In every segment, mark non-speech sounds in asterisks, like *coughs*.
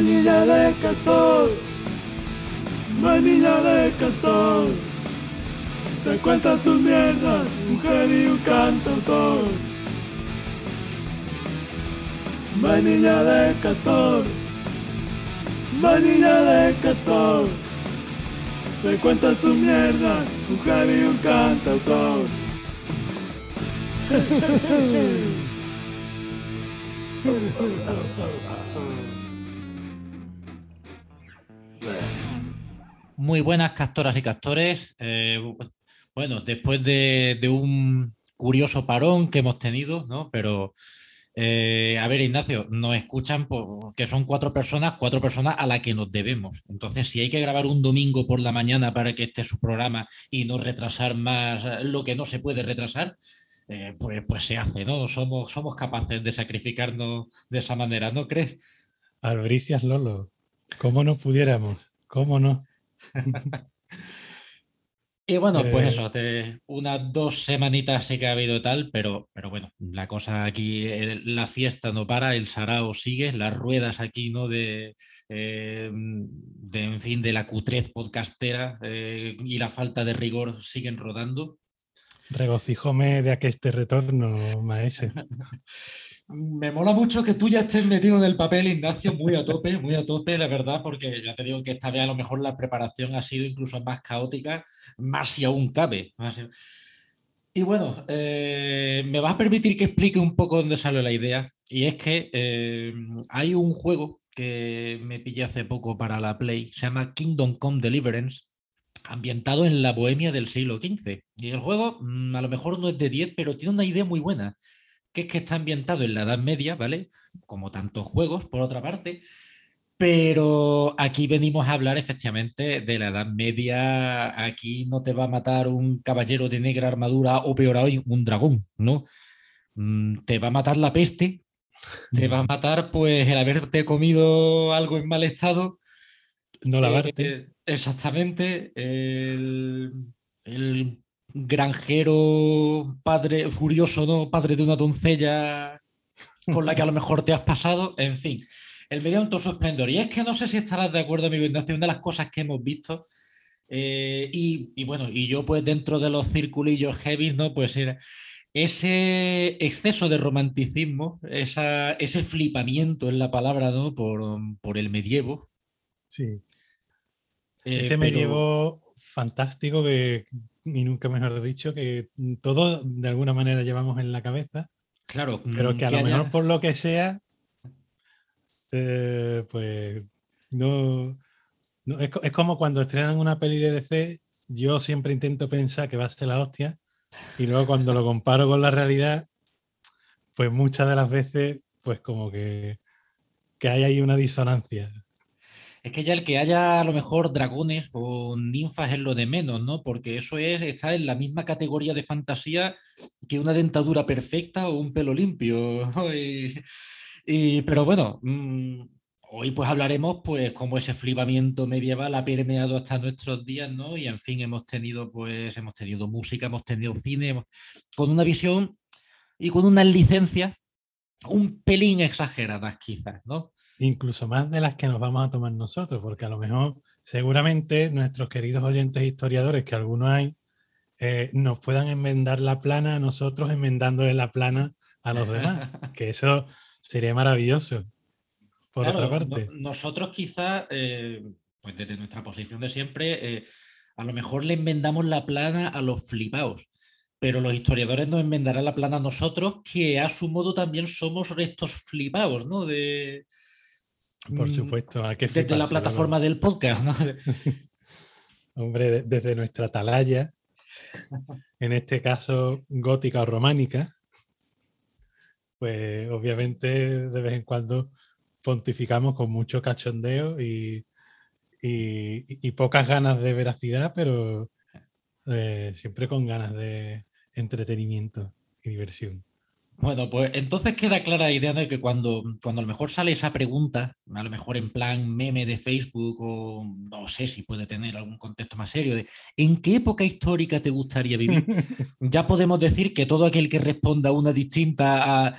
Vainilla de castor, vainilla de castor. Te cuentan sus mierdas, mujer y un cantautor. Vainilla de castor, vainilla de castor. Te cuentan sus mierdas, mujer y un cantautor. *laughs* Muy buenas castoras y castores. Eh, bueno, después de, un curioso parón que hemos tenido, ¿no? Pero, eh, a ver, Ignacio, nos escuchan que son cuatro personas, cuatro personas a las que nos debemos. Entonces, si hay que grabar un domingo por la mañana para que esté su programa y no retrasar más lo que no se puede retrasar, eh, pues, pues se hace, ¿no? Somos, somos capaces de sacrificarnos de esa manera, ¿no crees? Albricias Lolo, ¿cómo no pudiéramos? ¿Cómo no? Y bueno, pues Eh, eso, te- unas dos semanitas sí que ha habido tal, pero, pero bueno, la cosa aquí, eh, la fiesta no para, el sarao sigue, las ruedas aquí, ¿no? De, eh, de en fin, de la cutrez podcastera eh, y la falta de rigor siguen rodando. Regocijóme de aqueste retorno, maese. *laughs* Me mola mucho que tú ya estés metido en el papel, Ignacio, muy a tope, muy a tope, la verdad, porque ya te digo que esta vez a lo mejor la preparación ha sido incluso más caótica, más si aún cabe. Y bueno, eh, me vas a permitir que explique un poco dónde sale la idea. Y es que eh, hay un juego que me pillé hace poco para la Play, se llama Kingdom Come Deliverance, ambientado en la Bohemia del siglo XV. Y el juego mm, a lo mejor no es de 10, pero tiene una idea muy buena que es que está ambientado en la Edad Media, ¿vale? Como tantos juegos, por otra parte. Pero aquí venimos a hablar efectivamente de la Edad Media. Aquí no te va a matar un caballero de negra armadura o peor aún, un dragón, ¿no? Mm, Te va a matar la peste, te va a matar pues el haberte comido algo en mal estado. No lavarte. Eh, exactamente. El, el granjero padre furioso, ¿no? Padre de una doncella con la que a lo mejor te has pasado. En fin, el medio en todo su esplendor. Y es que no sé si estarás de acuerdo, amigo Ignacio, una de las cosas que hemos visto. eh, y, y bueno, y yo pues dentro de los circulillos heavy, ¿no? Pues era ese exceso de romanticismo, esa, ese flipamiento en la palabra, ¿no? Por, por el medievo. Sí. Eh, Ese pero- medievo fantástico que, y nunca mejor dicho, que todos de alguna manera llevamos en la cabeza, Claro, pero mm, que a lo haya- mejor por lo que sea, eh, pues no, no- es, es como cuando estrenan una peli de DC, yo siempre intento pensar que va a ser la hostia, y luego cuando lo comparo con la realidad, pues muchas de las veces, pues como que, que hay ahí una disonancia. Es que ya el que haya a lo mejor dragones o ninfas es lo de menos, ¿no? Porque eso es, está en la misma categoría de fantasía que una dentadura perfecta o un pelo limpio. *laughs* Y, pero bueno, mm, hoy pues hablaremos pues cómo ese flipamiento medieval ha permeado hasta nuestros días, ¿no? Y en fin, hemos tenido pues, hemos tenido música, hemos tenido cine, con una visión y con unas licencias un pelín exageradas quizás, ¿no? Incluso más de las que nos vamos a tomar nosotros, porque a lo mejor seguramente nuestros queridos oyentes historiadores, que algunos hay, eh, nos puedan enmendar la plana a nosotros enmendándole la plana a los demás, *laughs* que eso sería maravilloso. Por Claro, otra no- parte, nosotros quizás, eh, pues desde nuestra posición de siempre, eh, a lo mejor le enmendamos la plana a los flipaos, pero los historiadores nos enmendarán la plana a nosotros, que a su modo también somos estos flipaos, ¿no? De, por mm, supuesto, que Desde la plataforma ¿no? del podcast, ¿no? *laughs* Hombre, de- desde nuestra atalaya, en este caso gótica o románica, pues obviamente de vez en cuando pontificamos con mucho cachondeo y, y- y pocas ganas de veracidad, pero eh, siempre con ganas de entretenimiento y diversión. Bueno, pues entonces queda clara la idea de que cuando, cuando a lo mejor sale esa pregunta, a lo mejor en plan meme de Facebook o no sé si puede tener algún contexto más serio, de ¿en qué época histórica te gustaría vivir? *laughs* ya podemos decir que todo aquel que responda una distinta a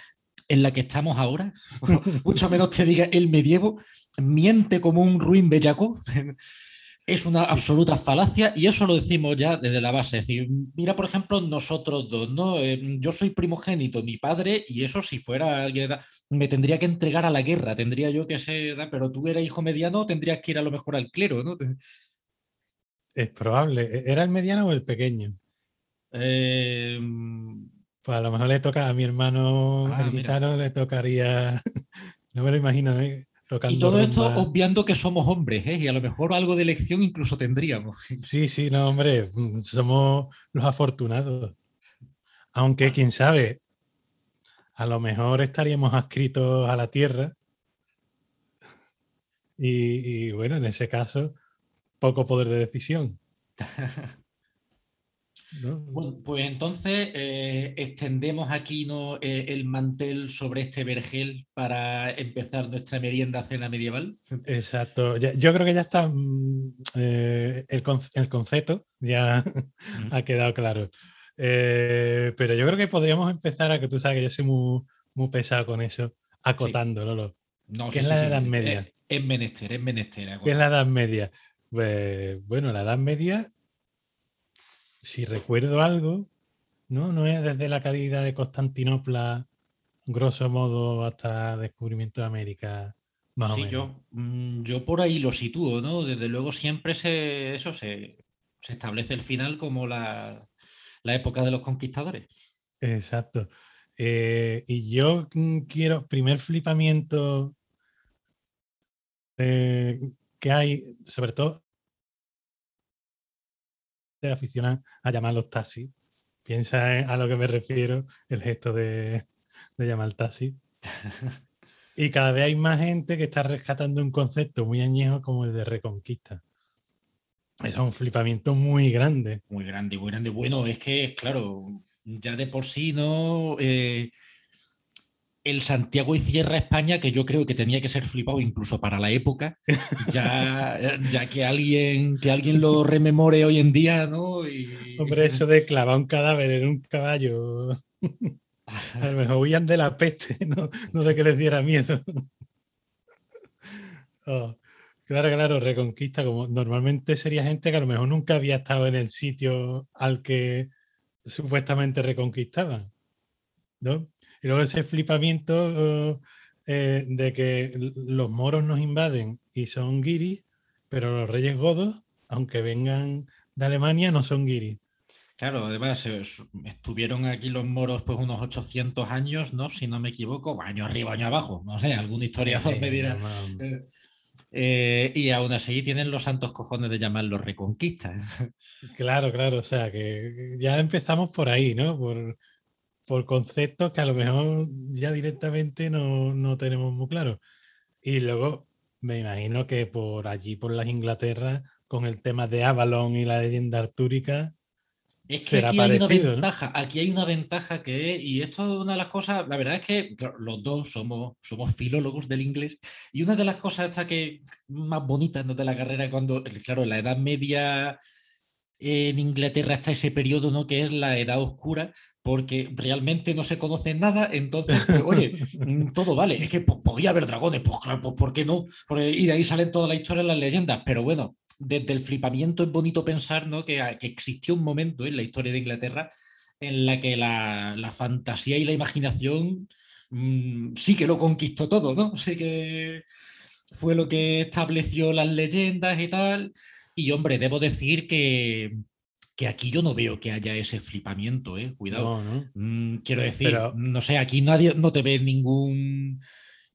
en la que estamos ahora, *laughs* mucho menos te diga el medievo, miente como un ruin bellaco. *laughs* Es una absoluta falacia y eso lo decimos ya desde la base. Es decir, mira, por ejemplo, nosotros dos, ¿no? Eh, yo soy primogénito, mi padre, y eso si fuera alguien, me tendría que entregar a la guerra, tendría yo que ser, pero tú eres hijo mediano, tendrías que ir a lo mejor al clero, ¿no? Es probable. ¿E-, ¿Era el mediano o el pequeño? Eh, pues a lo mejor le toca a mi hermano Ah, el mira. gitano, le tocaría. *laughs* No me lo imagino, ¿eh? Tocando y todo esto obviando que somos hombres, ¿eh? Y a lo mejor algo de elección incluso tendríamos. Sí, sí, no, hombre, mm, somos los afortunados. Aunque, quién sabe, a lo mejor estaríamos adscritos a la tierra. Y, y, bueno, en ese caso, poco poder de decisión. *laughs* ¿no? Bueno, pues entonces eh, extendemos aquí ¿no? eh, el mantel sobre este vergel para empezar nuestra merienda cena medieval. Exacto. Ya- yo creo que ya está mm, eh, el, el concepto, ya *laughs* ha quedado claro. Eh, pero yo creo que podríamos empezar a que tú sabes que yo soy muy, muy pesado con eso, acotando, Lolo. No, ¿Qué es la Edad Media? Es, es menester, es menester. ¿Qué es la Edad Media? Pues, bueno, la Edad Media, si recuerdo algo, ¿no? No es desde la caída de Constantinopla, grosso modo, hasta descubrimiento de América, más o Sí, menos. yo, mm, yo por ahí lo sitúo, ¿no? Desde luego siempre se, eso se, se establece el final como la, la época de los conquistadores. Exacto. Eh, y yo mm, quiero, primer flipamiento eh, que hay, sobre todo, se aficionan a llamar los taxis. Piensa en- a lo que me refiero, el gesto de, de llamar taxi. *laughs* Y cada vez hay más gente que está rescatando un concepto muy añejo como el de reconquista. Es un flipamiento muy grande. Muy grande, muy grande. Bueno, es que, claro, ya de por sí, ¿no? Eh, el Santiago y Cierra España, que yo creo que tenía que ser flipado incluso para la época, *laughs* ya, ya que, alguien, que alguien lo rememore hoy en día, ¿no? Y, Hombre, eso de clavar un cadáver en un caballo. A lo mejor huían de la peste, no, no de que les diera miedo. Oh, claro, claro, Reconquista, como normalmente sería gente que a lo mejor nunca había estado en el sitio al que supuestamente reconquistaban. ¿no? Y luego ese flipamiento oh, eh, de que los moros nos invaden y son guiris, pero los reyes godos, aunque vengan de Alemania, no son guiris. Claro, además eh, estuvieron aquí los moros pues unos 800 años, ¿no? Si no me equivoco, año arriba, año abajo, no sé, algún historiador me dirá. Eh, eh, y aún así tienen los santos cojones de llamarlos reconquistas. Claro, claro, o sea que ya empezamos por ahí, ¿no? Por, por conceptos que a lo mejor ya directamente no, no tenemos muy claros. Y luego me imagino que por allí, por las Inglaterras, con el tema de Avalon y la leyenda artúrica, Es que Será aquí hay una parecido, ¿no? ventaja, aquí hay una ventaja que es, y esto es una de las cosas, la verdad es que claro, los dos somos, somos filólogos del inglés, y una de las cosas esta que más bonitas ¿no? de la carrera cuando, claro, en la Edad Media en Inglaterra está ese periodo, ¿no? Que es la Edad Oscura, porque realmente no se conoce nada, entonces, pues, oye, *laughs* mm, todo vale, es que pues, podía haber dragones, pues claro, pues ¿por qué no? Porque- y de ahí salen toda la historia, las leyendas, pero bueno, desde el flipamiento es bonito pensar ¿no? que, que existió un momento en la historia de Inglaterra en la que la, la fantasía y la imaginación mm, sí que lo conquistó todo, ¿no? Sí que fue lo que estableció las leyendas y tal. Y hombre, debo decir que, que aquí yo no veo que haya ese flipamiento, ¿eh? Cuidado. no, ¿no? Mm, quiero decir, Pero- no sé, aquí nadie no te ve ningún.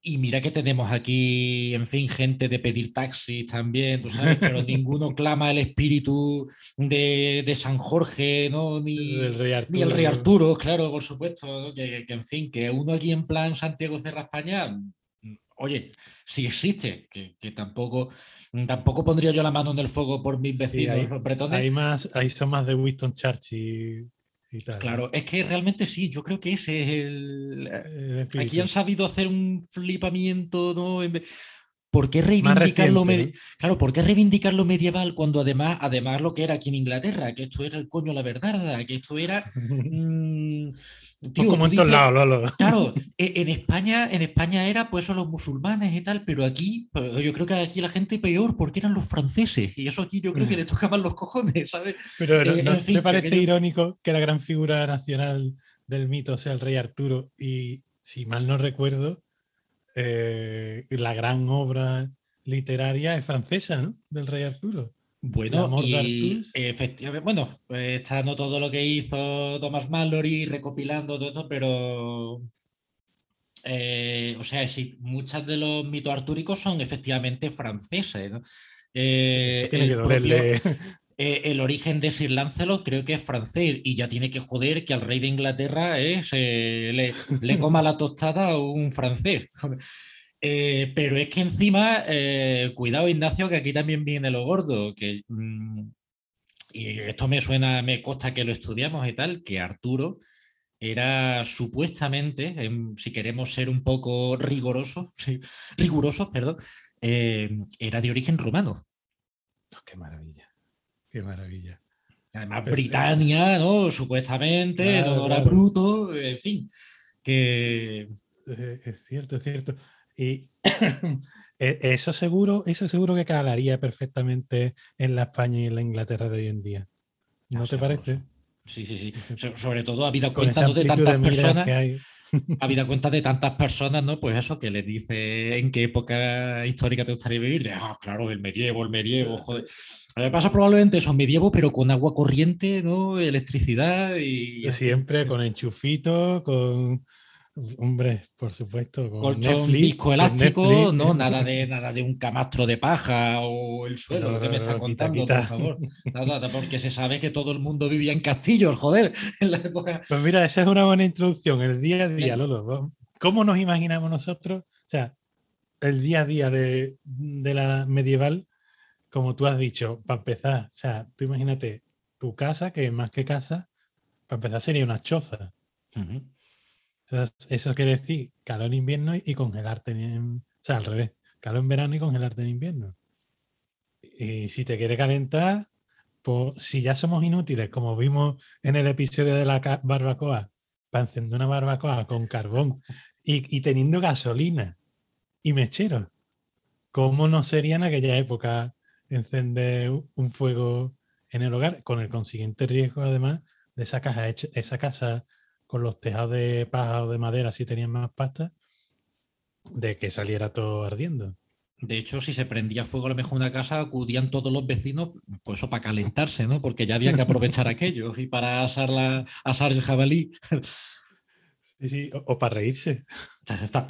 Y mira que tenemos aquí, en fin, gente de pedir taxis también, tú sabes, pero *laughs* ninguno clama el espíritu de, de San Jorge, ¿no? Ni, El rey ni el rey Arturo. Arturo, claro, por supuesto. ¿no? Que, que, en fin, que uno aquí en plan Santiago Cerra España, oye, sí existe, que, que tampoco, tampoco pondría yo la mano en el fuego por mis vecinos bretones. Hay más, ahí son más de Winston Churchill y tal. ¿no? Claro, es que realmente sí, yo creo que ese es el. El Aquí han sabido hacer un flipamiento, ¿no? ¿Por qué reivindicar lo Claro, ¿por qué reivindicar lo medieval cuando además, además lo que era aquí en Inglaterra, que esto era el coño la verdad, que esto era *laughs* mm, Como en todos lados. Claro, *laughs* e, en España, en España era pues son los musulmanes y tal, pero aquí, yo creo que aquí la gente peor porque eran los franceses. Y eso aquí yo creo que le tocaban los cojones, ¿sabes? Pero ¿no, eh, te parece irónico que la gran figura nacional del mito sea el rey Arturo? Y si mal no recuerdo, eh, la gran obra literaria es francesa, ¿no? Del rey Arturo. Bueno, y efectivamente, bueno, pues está no todo lo que hizo Thomas Mallory recopilando todo esto, pero eh, o sea, sí, muchas de los mitos artúricos son efectivamente franceses. Eh, *laughs* eh, el, origen de Sir Lancelot creo que es francés y ya tiene que joder que al rey de Inglaterra le, le, coma la tostada a un francés. Eh, pero es que encima, eh, cuidado Ignacio, que aquí también viene lo gordo, que, mm, y esto me suena, me consta que lo estudiamos y tal, que Arturo era supuestamente, si queremos ser un poco rigurosos, *laughs* rigurosos, perdón, eh, era de origen romano. Oh, qué maravilla, qué maravilla. Además, Britania, ¿no? Supuestamente, no era bruto, en fin, que... Es cierto, es cierto. Y *coughs* e, eso seguro, eso seguro que calaría perfectamente en la España y en la Inglaterra de hoy en día. ¿No te parece? Sí, sí, sí. Sobre todo habida cuenta de tantas personas. *laughs* habida cuenta de tantas personas, ¿no? Pues eso, que les dice en qué época histórica te gustaría vivir. De, ah, claro, el medievo, el medievo, joder. Me pasa probablemente eso, medievo, pero con agua corriente, ¿no? Electricidad y. Siempre con enchufito, con Hombre, por supuesto. Con Colchón disco elástico, no, nada de nada de un camastro de paja o el suelo, que me está *laughs* contando, por favor. Nada, porque se sabe que todo el mundo vivía en castillos, joder, *laughs* en la época. Pues mira, esa es una buena introducción, el día a día, Lolo. ¿Cómo nos imaginamos nosotros? O sea, el día a día de, la medieval, como tú has dicho, para empezar, o sea, tú imagínate tu casa, que más que casa, para empezar sería una choza. Eso quiere decir calor en invierno y congelarte en. O sea, al revés. Calor en verano y congelarte en invierno. Y si te quiere calentar, pues si ya somos inútiles, como vimos en el episodio de la barbacoa, para encender una barbacoa con carbón y, teniendo gasolina y mechero, ¿cómo no sería en aquella época encender un fuego en el hogar? Con el consiguiente riesgo, además, de esa, caja esa casa con los tejados de paja o de madera si tenían más pasta, de que saliera todo ardiendo. De hecho, si se prendía fuego a lo mejor una casa, acudían todos los vecinos, pues eso para calentarse, ¿no? Porque ya había que aprovechar aquello y para asar, la, asar el jabalí. Sí, sí, o, para reírse. Está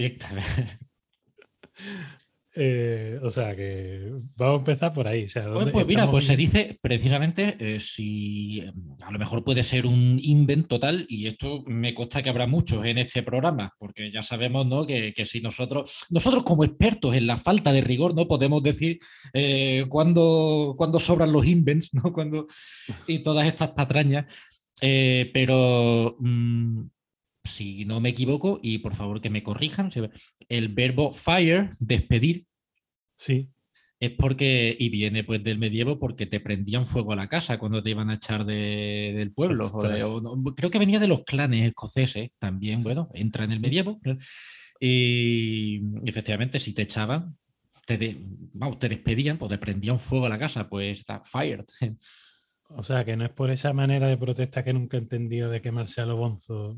Eh, o sea que vamos a empezar por ahí. pues, mira, pues se dice precisamente eh, si a lo mejor puede ser un invent total, y esto me consta que habrá muchos en este programa, porque ya sabemos ¿no? que, si nosotros, nosotros como expertos en la falta de rigor, no podemos decir eh, cuándo, sobran los invents, ¿no? Cuando, y todas estas patrañas. pero mm, si no me equivoco, y por favor que me corrijan, el verbo fire, despedir, sí. es porque, y viene pues del medievo, porque te prendían fuego a la casa cuando te iban a echar del pueblo. creo que venía de los clanes escoceses también, bueno, entra en el medievo. Y efectivamente, si te echaban, te, te despedían, pues te prendían fuego a la casa, pues está fired. O sea, que no es por esa manera de protesta que nunca he entendido de quemarse a los bonzos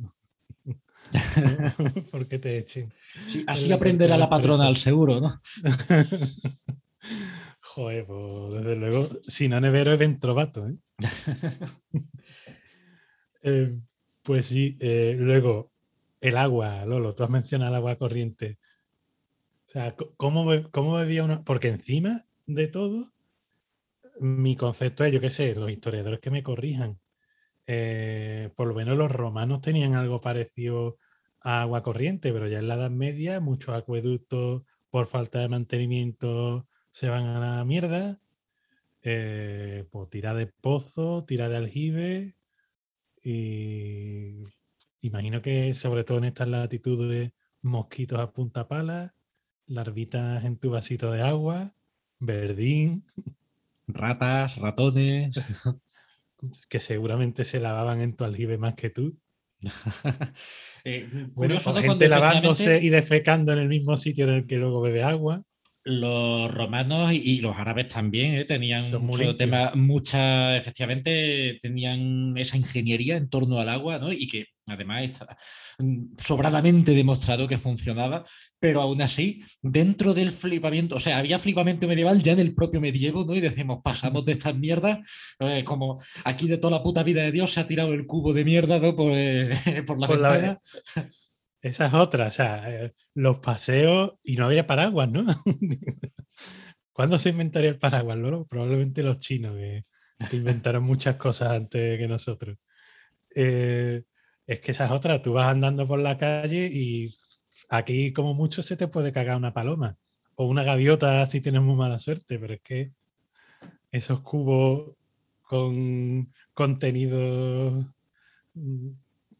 *laughs* Porque te echen. así aprenderá la patrona al seguro, ¿no? *laughs* Joder, pues desde luego, si no nevero es ventrovato, ¿eh? *laughs* ¿eh? pues sí, eh, luego el agua, Lolo, tú has mencionado el agua corriente. O sea, ¿cómo, cómo bebía uno? Porque encima de todo, mi concepto es, yo qué sé, los historiadores que me corrijan, eh, por lo menos los romanos tenían algo parecido a agua corriente, pero ya en la Edad Media muchos acueductos por falta de mantenimiento se van a la mierda. Eh, pues tira de pozo, tira de aljibe y imagino que sobre todo en estas latitudes mosquitos a punta pala, larvitas en tu vasito de agua, verdín. Ratas, ratones. *laughs* que seguramente se lavaban en tu aljibe más que tú. *laughs* eh, bueno, gente lavándose y defecando en el mismo sitio en el que luego bebe agua los romanos y, los árabes también ¿eh? tenían mucho tema, mucha, efectivamente, tenían esa ingeniería en torno al agua, ¿no? Y que además está sobradamente demostrado que funcionaba, pero aún así, dentro del flipamiento, o sea, había flipamiento medieval ya en el propio medievo, ¿no? Y decimos, pasamos de estas mierdas, eh, como aquí de toda la puta vida de Dios se ha tirado el cubo de mierda ¿no? por, eh, *laughs* por la ventana. *laughs* Esa es otra, o sea, eh, los paseos y no había paraguas, ¿no? *laughs* ¿Cuándo se inventaría el paraguas? ¿no? Probablemente los chinos, que, inventaron muchas cosas antes que nosotros. Eh, es que esa es otra, tú vas andando por la calle y aquí como mucho se te puede cagar una paloma o una gaviota si tienes muy mala suerte, pero es que esos cubos con contenido mm,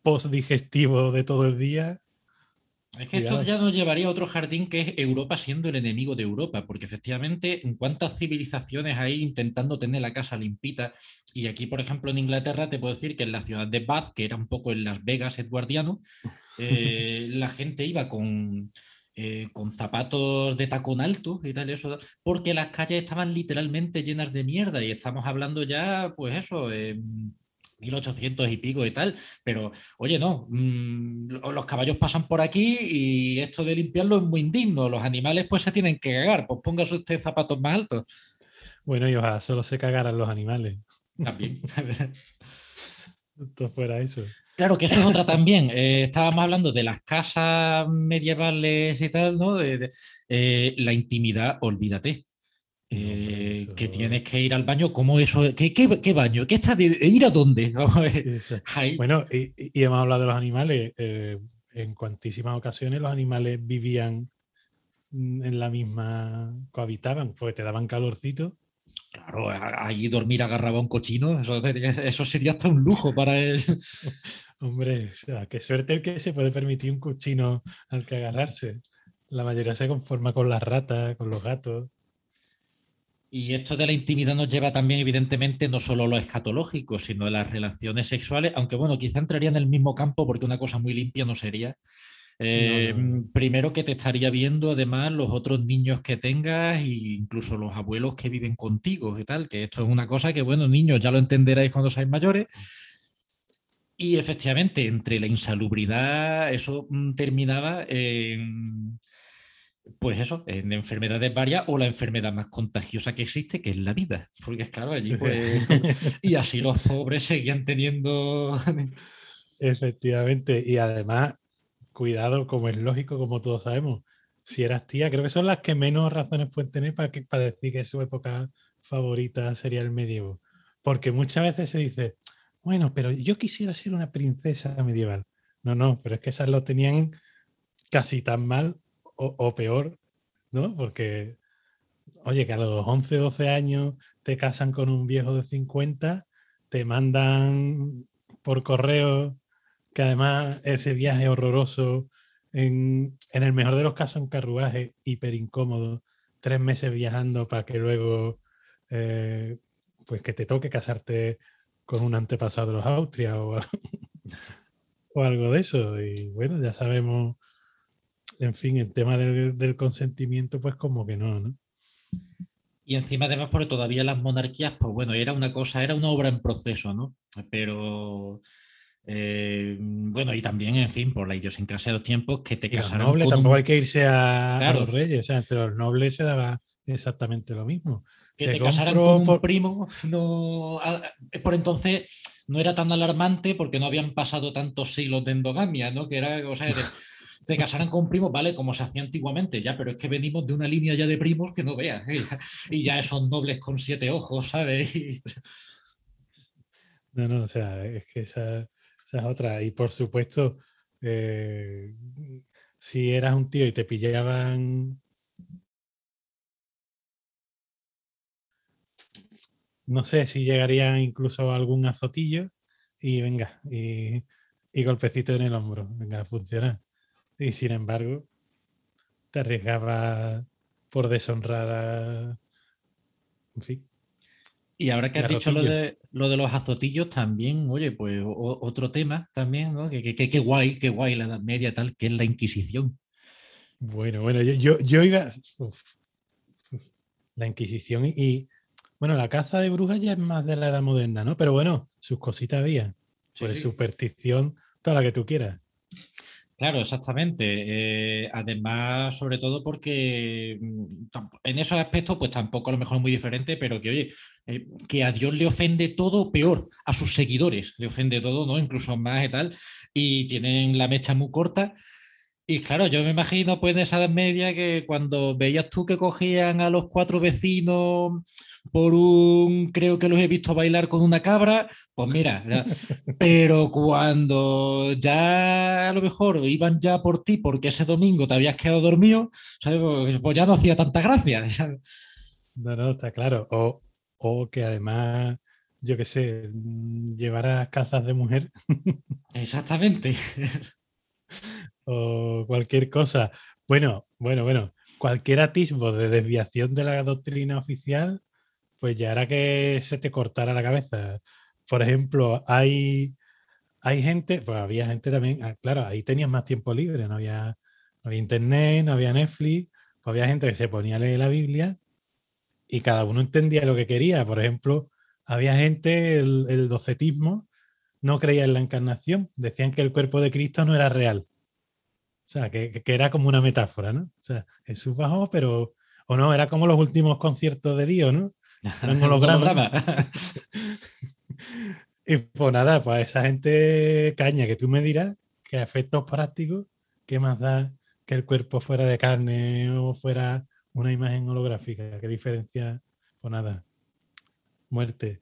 post digestivo de todo el día es que esto ya nos llevaría a otro jardín que es Europa siendo el enemigo de Europa, porque efectivamente, en cuántas civilizaciones hay intentando tener la casa limpita, y aquí, por ejemplo, en Inglaterra, te puedo decir que en la ciudad de Bath, que era un poco en Las Vegas edwardiano, *laughs* eh, la gente iba con, eh, con zapatos de tacón alto y tal, eso, porque las calles estaban literalmente llenas de mierda, y estamos hablando ya, pues eso, 1800 y pico y tal, pero oye, no, mm, los caballos pasan por aquí y esto de limpiarlo es muy indigno, los animales pues se tienen que cagar, pues póngase usted zapatos más altos. Bueno, y ojalá solo se cagaran los animales. También. *laughs* Esto fuera eso. Claro que eso es otra también. Eh, estábamos hablando de las casas medievales y tal, ¿no? De, eh, la intimidad, olvídate. Eh, que tienes que ir al baño, ¿cómo eso? ¿Qué, qué, baño? ¿Qué está de, ir a dónde? *laughs* bueno, y, hemos hablado de los animales. Eh, en cuantísimas ocasiones los animales vivían en la misma, cohabitaban, porque te daban calorcito. Claro, allí dormir agarraba un cochino, eso eso sería hasta un lujo para él. *laughs* Hombre, o sea, qué suerte el que se puede permitir un cochino al que agarrarse. La mayoría se conforma con las ratas, con los gatos. Y esto de la intimidad nos lleva también, evidentemente, no solo a lo escatológico, sino a las relaciones sexuales, aunque bueno, quizá entraría en el mismo campo porque una cosa muy limpia no sería. Eh, primero que te estaría viendo además los otros niños que tengas e incluso los abuelos que viven contigo y tal, que esto es una cosa que, bueno, niños, ya lo entenderáis cuando seáis mayores. Y efectivamente, entre la insalubridad, eso mm, terminaba en pues eso, en enfermedades varias o la enfermedad más contagiosa que existe, que es la vida. Porque es claro, allí pues, *laughs* y así los pobres seguían teniendo... *laughs* Efectivamente, y además, cuidado, como es lógico, como todos sabemos, si eras tía, creo que son las que menos razones pueden tener para, que, para decir que su época favorita sería el medievo. Porque muchas veces se dice, bueno, pero yo quisiera ser una princesa medieval. No, no, pero es que esas lo tenían casi tan mal o, peor, ¿no? Porque, oye, que a los 11, 12 años te casan con un viejo de 50, te mandan por correo, que además ese viaje horroroso, en, el mejor de los casos, un carruaje hiper incómodo, tres meses viajando para que luego, eh, pues que te toque casarte con un antepasado de los Austrias o, *laughs* o algo de eso. Y bueno, ya sabemos en fin, el tema del, consentimiento, pues como que no, ¿no? Y encima, además, porque todavía las monarquías, pues bueno, era una cosa, era una obra en proceso, ¿no? Pero. Eh, bueno, y también, en fin, por la idiosincrasia de los tiempos, que te casaron. Nobles, tampoco hay que irse a, los reyes, o sea, entre los nobles se daba exactamente lo mismo. Que te, casaran con un primo, *laughs* no, por entonces no era tan alarmante porque no habían pasado tantos siglos de endogamia, ¿no? Que era, o sea, te casaran con primos, vale, como se hacía antiguamente, ya, pero es que venimos de una línea ya de primos que no veas, ¿eh? *laughs* y ya son nobles con siete ojos, ¿sabes? *laughs* No, no, o sea, es que esa, es otra. Y por supuesto, eh, si eras un tío y te pillaban no sé si llegaría incluso algún azotillo y venga, y, golpecito en el hombro, venga, a funcionar. Y sin embargo, te arriesgaba por deshonrar a... En fin. Y ahora que has dicho lo de, lo de los azotillos también, oye, pues o- otro tema también, ¿no? Que, que- que- que guay, qué guay la Edad Media tal, que es la Inquisición. Bueno, bueno, yo, yo, yo iba. uf, la Inquisición y, y, Bueno, la caza de brujas ya es más de la edad moderna, ¿no? Pero bueno, sus cositas había. Sí, Pues sí. superstición, toda la que tú quieras. Claro, exactamente. Eh, además, sobre todo porque mm, en esos aspectos, pues tampoco a lo mejor es muy diferente, pero que, oye, eh, que a Dios le ofende todo peor, a sus seguidores le ofende todo, ¿no? Incluso más y tal, y tienen la mecha muy corta. Y claro, yo me imagino pues en esa edad media que cuando veías tú que cogían a los cuatro vecinos por un, creo que los he visto bailar con una cabra, pues mira, pero cuando ya a lo mejor iban ya por ti porque ese domingo te habías quedado dormido, ¿sabes? Pues- pues ya no hacía tanta gracia. *laughs* ¿sabes? No, no, está claro. O, o que además, yo qué sé, llevaras calzas de mujer Exactamente. *laughs* o cualquier cosa. Bueno, bueno, bueno. Cualquier atisbo de desviación de la doctrina oficial, pues ya era que se te cortara la cabeza. Por ejemplo, hay, hay gente, pues había gente también, ah, claro, ahí tenías más tiempo libre, no había, no había internet, no había Netflix, pues había gente que se ponía a leer la Biblia y cada uno entendía lo que quería. Por ejemplo, había gente, el, el docetismo, no creía en la encarnación, decían que el cuerpo de Cristo no era real. O sea, que, que- que era como una metáfora, ¿no? O sea, Jesús bajó, pero, o no, era como los últimos conciertos de Dios, ¿no? Hologramas. *laughs* Holograma. *laughs* Y pues nada, pues esa gente caña que tú me dirás que a efectos prácticos, ¿qué más da que el cuerpo fuera de carne o fuera una imagen holográfica? ¿Qué diferencia? Pues nada, muerte.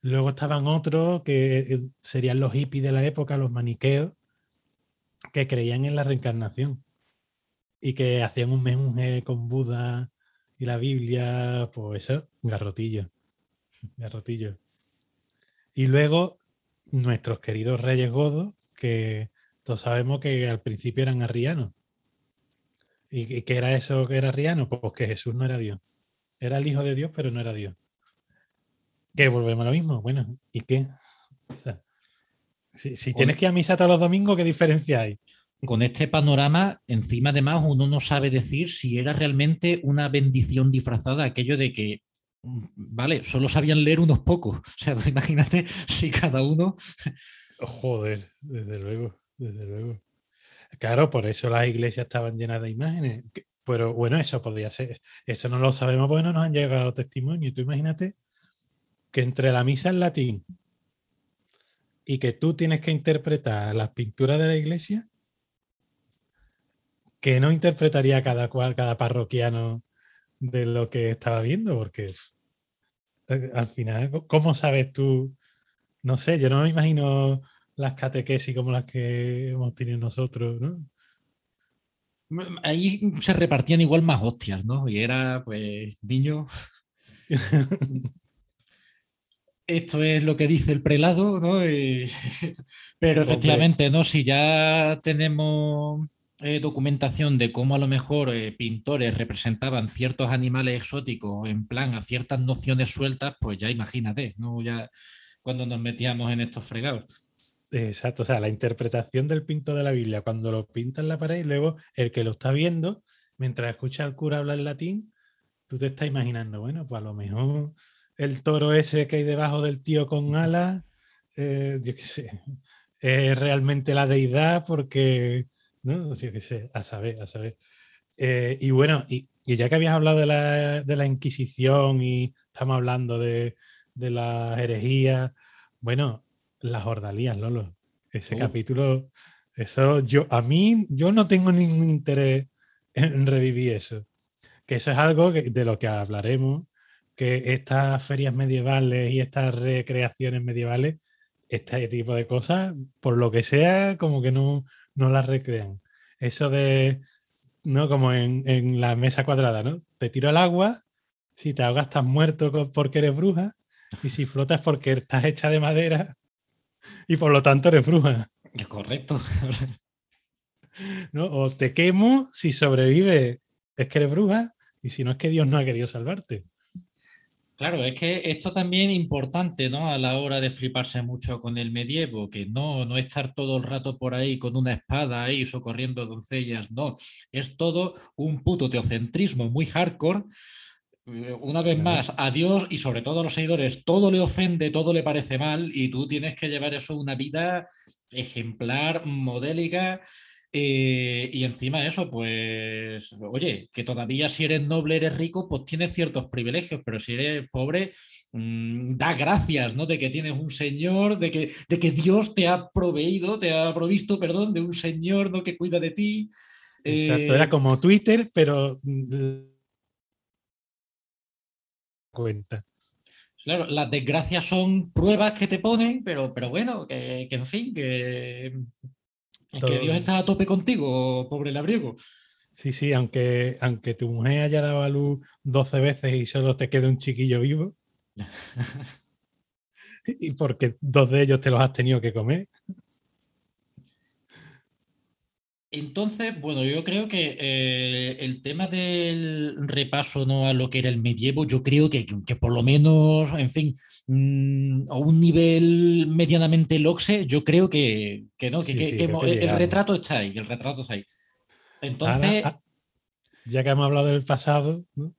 Luego estaban otros que eh, serían los hippies de la época, los maniqueos, que creían en la reencarnación y que hacían un menuje con Buda y la Biblia, pues eso, garrotillo, garrotillo. Y luego nuestros queridos reyes godos, que todos sabemos que al principio eran arrianos. ¿Y qué era eso que era arriano? Pues que Jesús no era Dios. Era el Hijo de Dios, pero no era Dios. Que volvemos a lo mismo. Bueno, ¿y qué? O sea, si, si tienes que ir a misa todos los domingos, ¿qué diferencia hay? Con este panorama, encima además, uno no sabe decir si era realmente una bendición disfrazada, aquello de que, mm, vale, solo sabían leer unos pocos. *laughs* O sea, imagínate si cada uno Joder, desde luego, desde luego. Claro, por eso las iglesias estaban llenas de imágenes. Pero bueno, eso podría ser. Eso no lo sabemos porque no nos han llegado testimonios. Tú imagínate que entre la misa en latín y que tú tienes que interpretar las pinturas de la iglesia, que no interpretaría cada cual, cada parroquiano de lo que estaba viendo, porque eh, al final, ¿cómo sabes tú? No sé, yo no me imagino las catequesis como las que hemos tenido nosotros, ¿no? ahí se repartían igual más hostias, ¿no? Y era, pues, niño, *laughs* esto es lo que dice el prelado, ¿no? Y- *laughs* Pero efectivamente, ¿no? Si ya tenemos eh, documentación de cómo a lo mejor eh, pintores representaban ciertos animales exóticos en plan a ciertas nociones sueltas, pues ya imagínate, ¿no? Ya cuando nos metíamos en estos fregados. Exacto, o sea, la interpretación del pinto de la Biblia, cuando lo pinta en la pared y luego el que lo está viendo, mientras escucha al cura hablar latín, tú te estás imaginando, bueno, pues a lo mejor el toro ese que hay debajo del tío con alas, eh, yo qué sé, es realmente la deidad porque, ¿no? Yo qué sé, a saber, a saber. Eh, y bueno, y, y ya que habías hablado de la, de la Inquisición y estamos hablando de, de las herejías, bueno, las ordalías, Lolo. Ese Uh. capítulo, eso yo, a mí, yo no tengo ningún interés en revivir eso. Que eso es algo que- de lo que hablaremos, que estas ferias medievales y estas recreaciones medievales, este tipo de cosas, por lo que sea, como que no, no las recrean. Eso de, ¿no? Como en, en la mesa cuadrada, ¿no? Te tiro al agua, si te ahogas estás muerto porque eres bruja, y si flotas porque estás hecha de madera y por lo tanto eres bruja, Es correcto. ¿no? O te quemo si sobrevives, es que eres bruja, y si no es que Dios no ha querido salvarte. Claro, es que esto también es importante, ¿no? A la hora de fliparse mucho con el medievo, que no, no estar todo el rato por ahí con una espada ahí socorriendo doncellas, no, es todo un puto teocentrismo muy hardcore. Eh, Una vez más, a Dios y sobre todo a los seguidores, todo le ofende, todo le parece mal y tú tienes que llevar eso una vida ejemplar, modélica. Eh, y encima eso, pues, oye, que todavía si eres noble, eres rico, pues tienes ciertos privilegios, pero si eres pobre, mm, da gracias, ¿no? De que tienes un señor, de que, de que Dios te ha proveído, te ha provisto, perdón, de un señor, ¿no? Que cuida de ti. Exacto, Eh, era como Twitter, pero cuenta. Claro, las desgracias son pruebas que te ponen, pero, pero bueno, que, que en fin, que, que Todo- Dios está a tope contigo, pobre labriego. Sí, sí, aunque, aunque tu mujer haya dado a luz 12 veces y solo te quede un chiquillo vivo. *laughs* y porque dos de ellos te los has tenido que comer. Entonces, bueno, yo creo que eh, el tema del repaso ¿no? a lo que era el medievo, yo creo que, que por lo menos, en fin, mm, a un nivel medianamente loxe, yo creo que, que no, que, Sí, sí, el retrato está ahí, el retrato está ahí. Entonces, ah, ya que hemos hablado del pasado, ¿no?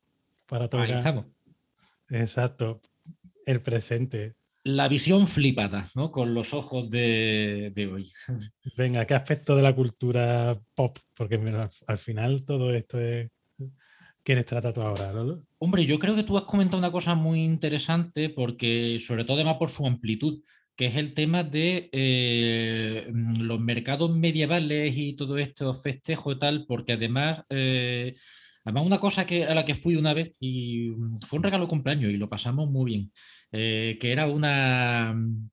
para ahí tocar. estamos. Exacto. El presente. La visión flipada, ¿no? Con los ojos de, de hoy. Venga, ¿qué aspecto de la cultura pop? Porque al, al final todo esto es. ¿Quieres tratar tú ahora, Lolo? Hombre, yo creo que tú has comentado una cosa muy interesante porque, sobre todo además por su amplitud, que es el tema de eh, los mercados medievales y todo esto festejo y tal, porque además, eh, además una cosa que, a la que fui una vez y fue un regalo de cumpleaños y lo pasamos muy bien, eh, que era una mm,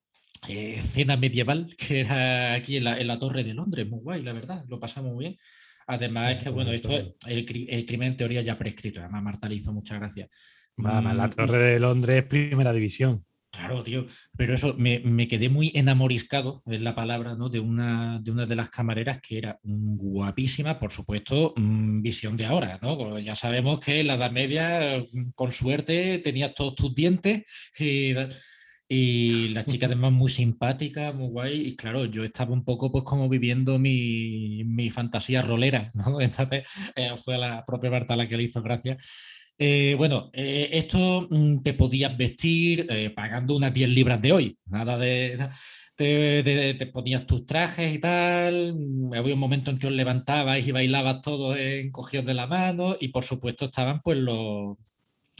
eh, cena medieval *laughs* que era aquí en la, en la Torre de Londres, muy guay, la verdad, lo pasamos muy bien. Además, es que bueno, esto es el, el crimen en teoría ya prescrito. Además, Marta le hizo muchas gracias. Vamos, la Mm, Torre de Londres es primera división. Claro, tío. Pero eso, me, me quedé muy enamoriscado, es la palabra, ¿no? De una, de una de las camareras que era guapísima, por supuesto, mm, visión de ahora, ¿no? Porque ya sabemos que en la Edad Media, mm, con suerte, tenías todos tus dientes y, la chica además muy simpática, muy guay. Y claro, yo estaba un poco pues como viviendo mi, mi fantasía rolera, ¿no? *laughs* Entonces eh, fue la propia Marta la que le hizo gracia. Eh, bueno, eh, esto mm, te podías vestir eh, pagando unas 10 libras de hoy, nada de... Te, te- ponías tus trajes y tal, mm, había un momento en que os levantabais y bailabas todos encogidos de la mano y por supuesto estaban pues los,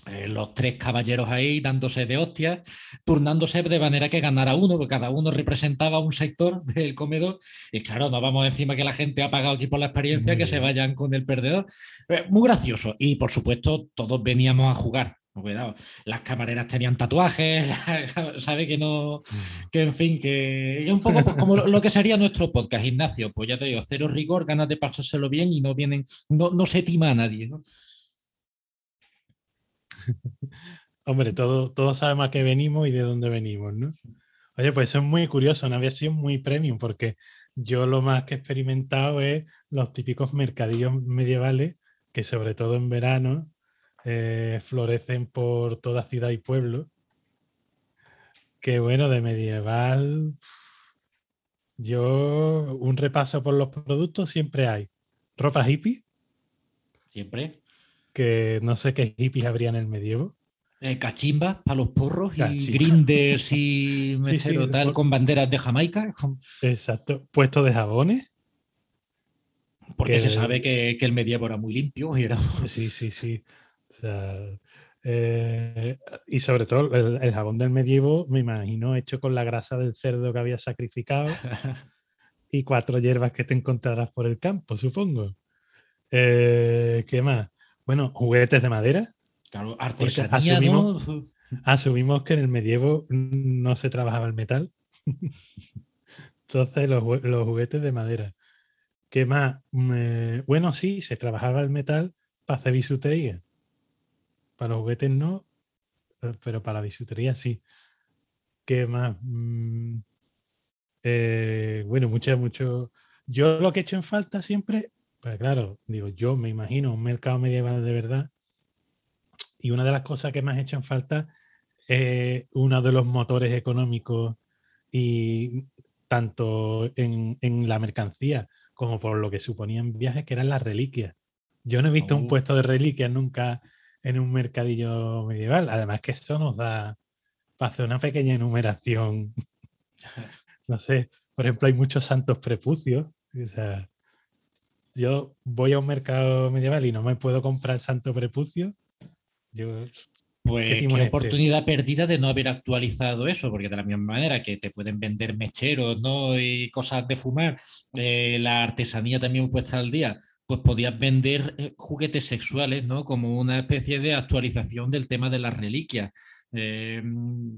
eh, los tres caballeros ahí dándose de hostias, turnándose de manera que ganara uno, porque cada uno representaba un sector *laughs* del comedor y claro, no vamos encima que la gente ha pagado aquí por la experiencia, Muy que se bien. vayan con el perdedor. Eh, Muy gracioso. Y por supuesto, todos veníamos a jugar. Cuidado, las camareras tenían tatuajes, *laughs* sabe que no, que en fin, que es un poco pues, como lo lo que sería nuestro podcast, Ignacio. Pues ya te digo, cero rigor, ganas de pasárselo bien y no vienen, no, no se tima a nadie, ¿no? Hombre, todo- todos sabemos a qué venimos y de dónde venimos, ¿no? Oye, pues eso es muy curioso, una versión muy premium, porque yo lo más que he experimentado es los típicos mercadillos medievales que sobre todo en verano eh, florecen por toda ciudad y pueblo. Que bueno, de medieval, yo un repaso por los productos siempre hay. Ropa hippie, Siempre. Que no sé qué hippies habría en el medievo. Eh, cachimbas para los porros y grinders y mechero *laughs* sí, tal por- con banderas de Jamaica. con- Exacto. Puesto de jabones. Porque Que- se sabe que, que el medievo era muy limpio y era. Sí, sí, sí. O sea, eh, y sobre todo el, el jabón del medievo, me imagino, hecho con la grasa del cerdo que había sacrificado *laughs* y cuatro hierbas que te encontrarás por el campo, supongo. Eh, ¿Qué más? Bueno, juguetes de madera. Claro, artesanía, ¿no? asumimos- *laughs* Asumimos que en el medievo no se trabajaba el metal. *laughs* Entonces, los, los juguetes de madera. ¿Qué más? Mm, eh, bueno, sí, se trabajaba el metal para hacer bisutería. Para los juguetes no, eh, pero para la bisutería sí. ¿Qué más? Mm, eh, bueno, mucho, mucho. Yo lo que he hecho en falta siempre, pues claro, digo, yo me imagino un mercado medieval de verdad. Y una de las cosas que más en falta eh, uno de los motores económicos y tanto en, en, la mercancía como por lo que suponían viajes, que eran las reliquias. Yo no he visto un Oh. puesto de reliquias nunca en un mercadillo medieval. Además que eso nos da para hacer una pequeña enumeración. *laughs* No sé, por ejemplo, hay muchos santos prepucios. O sea, yo voy a un mercado medieval y no me puedo comprar santo prepucio. Yo, Pues ¿Qué qué, este? oportunidad perdida de no haber actualizado eso, porque de la misma manera que te pueden vender mecheros ¿no? y cosas de fumar, eh, la artesanía también puesta al día, pues podías vender eh, juguetes sexuales, ¿no? Como una especie de actualización del tema de las reliquias. Eh,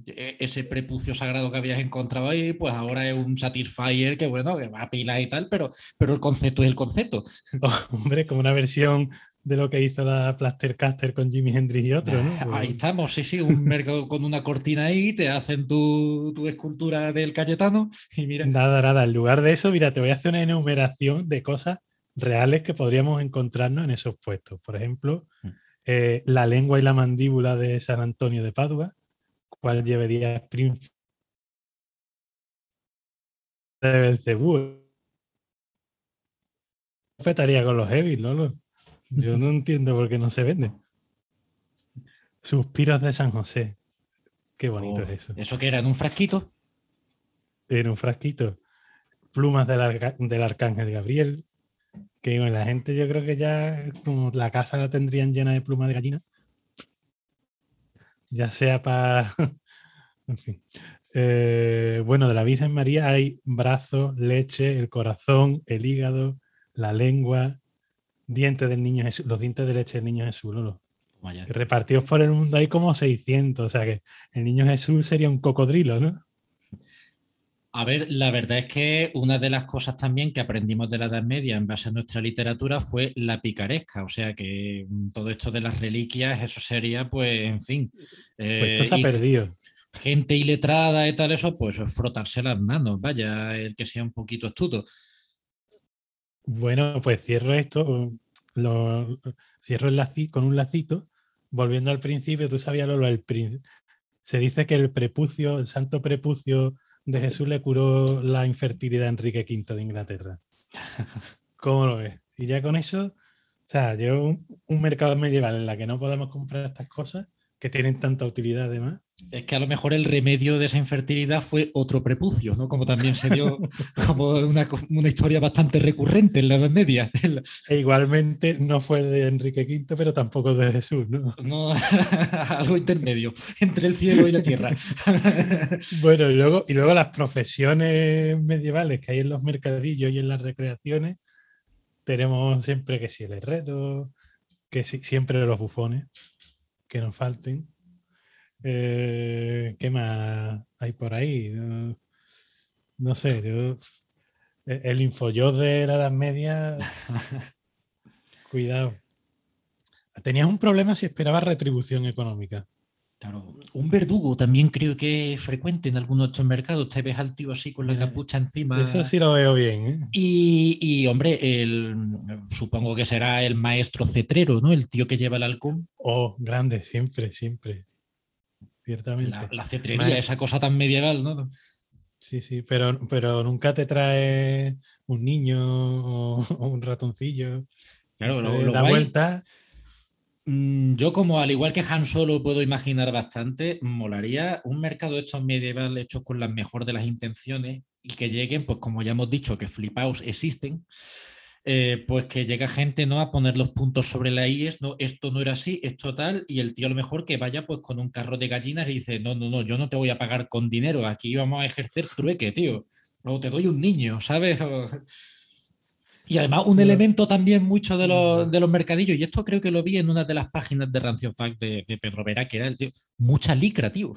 e- ese prepucio sagrado que habías encontrado ahí, pues ahora es un Satisfyer que, bueno, que va a pilas y tal, pero, pero el concepto es el concepto. *laughs* oh, hombre, como una versión de lo que hizo la Plastercaster con Jimi Hendrix y otro, ¿no? Ah, Pues- Ahí estamos, sí, sí, un mercado *laughs* con una cortina ahí, te hacen tu, tu escultura del Cayetano y mira, Nada, nada. En lugar de eso, mira, te voy a hacer una enumeración de cosas reales que podríamos encontrarnos en esos puestos. Por ejemplo, Mm. Eh, la lengua y la mandíbula de San Antonio de Padua, cual llevaría príncipe de Belcebú. Petaría con los heavy, Lolo. Yo no entiendo por qué no se vende. Suspiros de San José. Qué bonito oh, es eso eso que era en un frasquito, en un frasquito plumas del, arca- del arcángel Gabriel, que bueno, la gente yo creo que ya como la casa la tendrían llena de plumas de gallina, ya sea para... *laughs* en fin. Eh, bueno, de la Virgen María hay brazos, leche, el corazón, el hígado, la lengua, dientes del niño Jesús, los dientes de leche del niño Jesús, Lolo, vaya, repartidos por el mundo hay como 600, o sea que el niño Jesús sería un cocodrilo, ¿no? A ver, la verdad es que una de las cosas también que aprendimos de la Edad Media en base a nuestra literatura fue la picaresca, o sea que mm, todo esto de las reliquias, eso sería, pues, en fin. Pues eh, esto se ha y perdido. gente iletrada y tal, eso, pues es frotarse las manos, vaya, el que sea un poquito astuto. Bueno, pues cierro esto, lo, cierro el laci- con un lacito. Volviendo al principio, tú sabías lo del Se dice que el prepucio, el santo prepucio de Jesús le curó la infertilidad a Enrique V de Inglaterra. *laughs* ¿Cómo lo ves? Y ya con eso, o sea, yo un, un mercado medieval en la que no podamos comprar estas cosas, que tienen tanta utilidad además, Es que a lo mejor el remedio de esa infertilidad fue otro prepucio, ¿no? Como también se dio *laughs* como una, historia bastante recurrente en la Edad Media. E igualmente no fue de Enrique V, pero tampoco de Jesús, ¿no? no, *laughs* algo intermedio entre el cielo y la tierra. *laughs* Bueno, y luego, y luego las profesiones medievales que hay en los mercadillos y en las recreaciones, tenemos siempre que si el herrero, que si, siempre los bufones, que nos falten. Eh, ¿Qué más hay por ahí? No, no sé, yo, e- el infoyo de la Edad Media, *laughs* cuidado. Tenías un problema si esperabas retribución económica. Claro, un verdugo también creo que es frecuente en algunos de estos mercados. Te ves al tío así con la Mira, capucha encima. Eso sí lo veo bien. ¿eh? Y, y, hombre, el, supongo que será el maestro cetrero, ¿no? El tío que lleva el halcón. Oh, grande, siempre, siempre. Ciertamente. La, la cetrería, esa cosa tan medieval, ¿no? Sí, sí, pero, pero nunca te trae un niño o, o un ratoncillo. Claro, lo, lo da guay- vuelta. Mm, Yo, como al igual que Han Solo, puedo imaginar bastante, molaría un mercado de estos medieval hechos con la mejor de las intenciones y que lleguen, pues como ya hemos dicho, que flipaos existen, eh, pues que llega gente ¿no? a poner los puntos sobre la IES, no, esto no era así, esto tal, y el tío a lo mejor que vaya pues con un carro de gallinas y dice, no, no, no, yo no te voy a pagar con dinero, aquí vamos a ejercer trueque, tío, o te doy un niño, ¿sabes? *laughs* Y además un elemento también mucho de los, de los mercadillos, y esto creo que lo vi en una de las páginas de Rancio Fact de, de Pedro Vera, que era el tío, mucha licra, tío.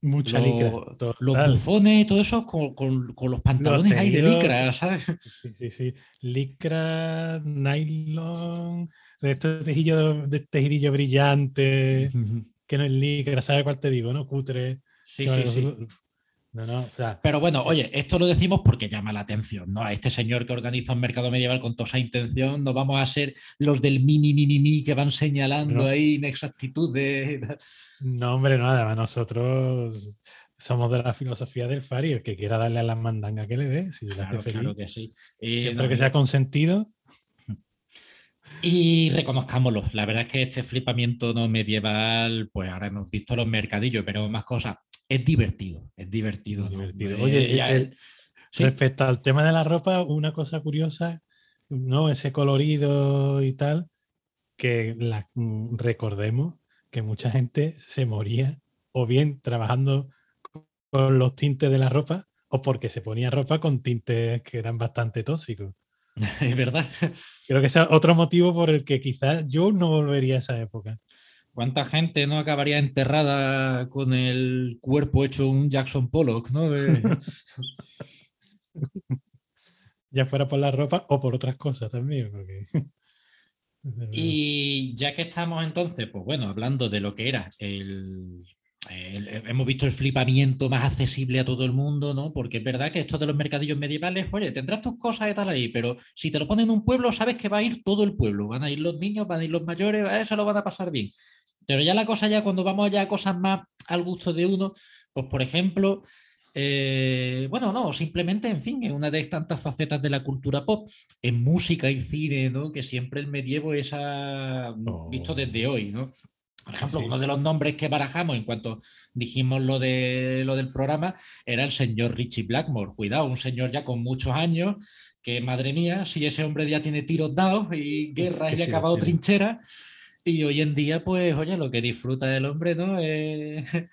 Mucha Lo- licra. Los bufones y todo eso con, con- con los pantalones ahí de licra, ¿sabes? Sí, sí, sí. Licra, nylon, de estos tejillos de tejidillo brillante, que no es licra, ¿sabes cuál te digo? ¿No? Cutre. Sí, sí, vale, sí. los- No, no, o sea, Pero bueno, oye, esto lo decimos porque llama la atención, ¿no? A este señor que organiza un mercado medieval con toda esa intención, no vamos a ser los del mi, mi, mi, mi, mi que van señalando No. ahí inexactitudes. no, hombre, no, además nosotros somos de la filosofía del Fari, el que quiera darle a las mandangas que le dé, si Claro, feliz. claro que sí. Y, Siempre que sea consentido, y reconozcámoslo, la verdad es que este flipamiento no medieval, pues ahora hemos visto los mercadillos, pero más cosas, es divertido, es divertido. Divertido. Eh, Oye, el- sí. Respecto al tema de la ropa, una cosa curiosa, ¿no? Ese colorido y tal, que la- mm, recordemos que mucha gente se moría o bien trabajando con los tintes de la ropa o porque se ponía ropa con tintes que eran bastante tóxicos. *laughs* es verdad. Creo que ese es otro motivo por el que quizás yo no volvería a esa época. ¿Cuánta gente no acabaría enterrada con el cuerpo hecho un Jackson Pollock, ¿no? De- *laughs* Ya fuera por la ropa o por otras cosas también. Porque... *laughs* Y ya que estamos entonces, pues bueno, hablando de lo que era el, el- hemos visto el flipamiento más accesible a todo el mundo, ¿no? Porque es verdad que esto de los mercadillos medievales, oye, tendrás tus cosas y tal ahí, pero si te lo ponen en un pueblo, sabes que va a ir todo el pueblo. Van a ir los niños, van a ir los mayores, a eso lo van a pasar bien. Pero ya la cosa, ya cuando vamos ya a cosas más al gusto de uno, pues por ejemplo, eh, bueno, no, simplemente, en fin, es una de tantas facetas de la cultura pop, en música y cine, ¿no? Que siempre el medievo es visto Oh. desde hoy, ¿no? Por ejemplo, Sí. uno de los nombres que barajamos en cuanto dijimos lo, de, lo del programa era el señor Richie Blackmore. Cuidado, un señor ya con muchos años, que madre mía, si ese hombre ya tiene tiros dados y guerras y sí ha acabado tiene. trincheras. Y hoy en día, pues, oye, lo que disfruta el hombre, ¿no? Eh, *laughs*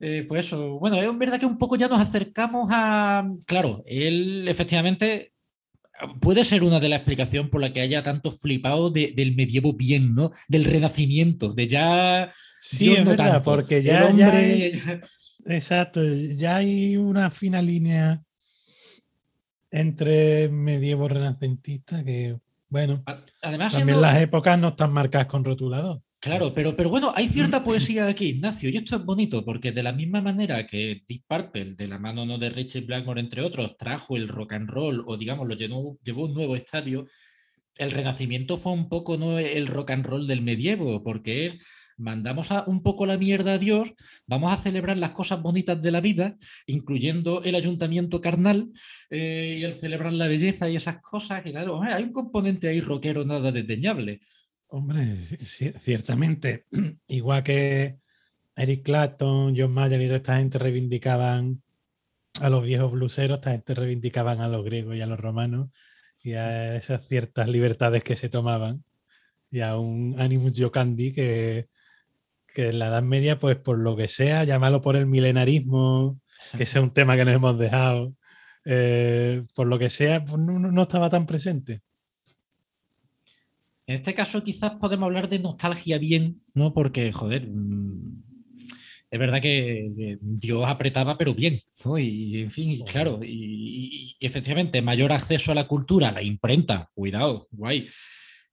eh, pues eso, bueno, es verdad que un poco ya nos acercamos a. Claro, él efectivamente puede ser una de las explicaciones por la que haya tanto flipado de- del medievo bien, ¿no? Del renacimiento, de ya. Sí, Dios es no verdad, tanto, porque ya, ya hombre- *laughs* Exacto, ya hay una fina línea entre medievo renacentista que, bueno, Además, también siendo- las épocas no están marcadas con rotulador. Claro, pero, pero bueno, hay cierta poesía aquí, Ignacio, y esto es bonito, porque de la misma manera que Deep Purple, de la mano ¿no? de Richard Blackmore, entre otros, trajo el rock and roll, o digamos, lo llenó, llevó a un nuevo estadio, el renacimiento fue un poco ¿no? el rock and roll del medievo, porque es mandamos a, un poco la mierda a Dios, vamos a celebrar las cosas bonitas de la vida, incluyendo el ayuntamiento carnal eh, y el celebrar la belleza y esas cosas, y claro, hay un componente ahí rockero nada desdeñable. Hombre, ciertamente, *clears throat* igual que Eric Clapton, John Mayer y toda esta gente reivindicaban a los viejos bluseros, esta gente reivindicaban a los griegos y a los romanos y a esas ciertas libertades que se tomaban y a un Animus Jocandi que, que en la Edad Media, pues por lo que sea, llámalo por el milenarismo, que ese es un *laughs* tema que nos hemos dejado, eh, por lo que sea, pues no estaba tan presente. En este caso quizás podemos hablar de nostalgia bien, ¿no? Porque, joder, mm, es verdad que Dios apretaba, pero bien, ¿no? Y, en fin, y claro, y, y- efectivamente, mayor acceso a la cultura, la imprenta, cuidado, guay.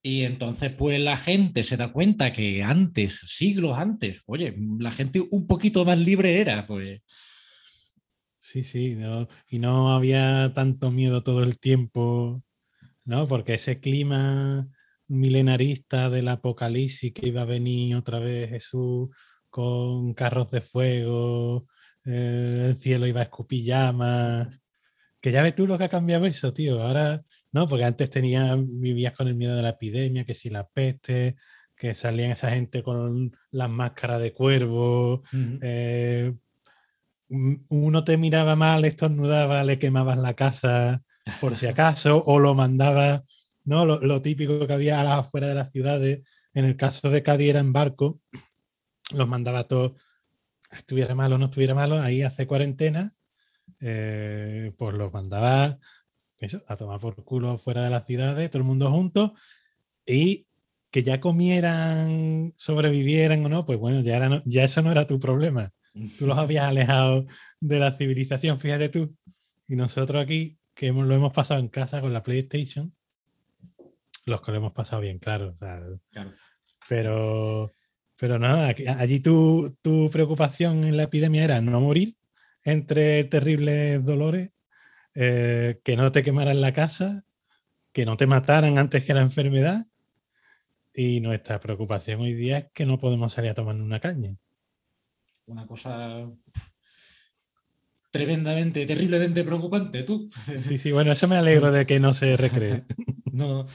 Y entonces, pues la gente se da cuenta que antes, siglos antes, oye, la gente un poquito más libre era, pues. Sí, sí, no- y no había tanto miedo todo el tiempo, ¿no? Porque ese clima milenarista del apocalipsis que iba a venir otra vez Jesús con carros de fuego, eh, el cielo iba a escupir llamas, que ya ves tú lo que ha cambiado eso, tío. Ahora, no, porque antes tenías, vivías con el miedo de la epidemia, que si la peste, que salían esa gente con las máscaras de cuervo, eh, un- uno te miraba mal, estornudaba, le quemabas la casa por si *laughs* acaso, o lo mandaba, ¿no? Lo, lo típico que había a las afueras de las ciudades, en el caso de Cádiz era en barco, los mandaba todos, estuviera malo o no estuviera malo, ahí hace cuarentena, eh, pues los mandaba eso, a tomar por culo fuera de las ciudades, todo el mundo junto, y que ya comieran, sobrevivieran o no, pues bueno, ya, era no- ya eso no era tu problema tú los habías *laughs* alejado de la civilización, fíjate tú. Y nosotros aquí, que hemos- lo hemos pasado en casa con la PlayStation, los que lo hemos pasado bien, claro. o sea, Claro. pero, pero nada, allí tu, tu preocupación en la epidemia era no morir, entre terribles dolores, eh, que no te quemaran la casa, que no te mataran antes que la enfermedad. Y nuestra preocupación hoy día es que no podemos salir a tomar una caña. Una cosa tremendamente, terriblemente preocupante, tú. Sí, sí, bueno, eso me alegro de que no se recree. *laughs* no,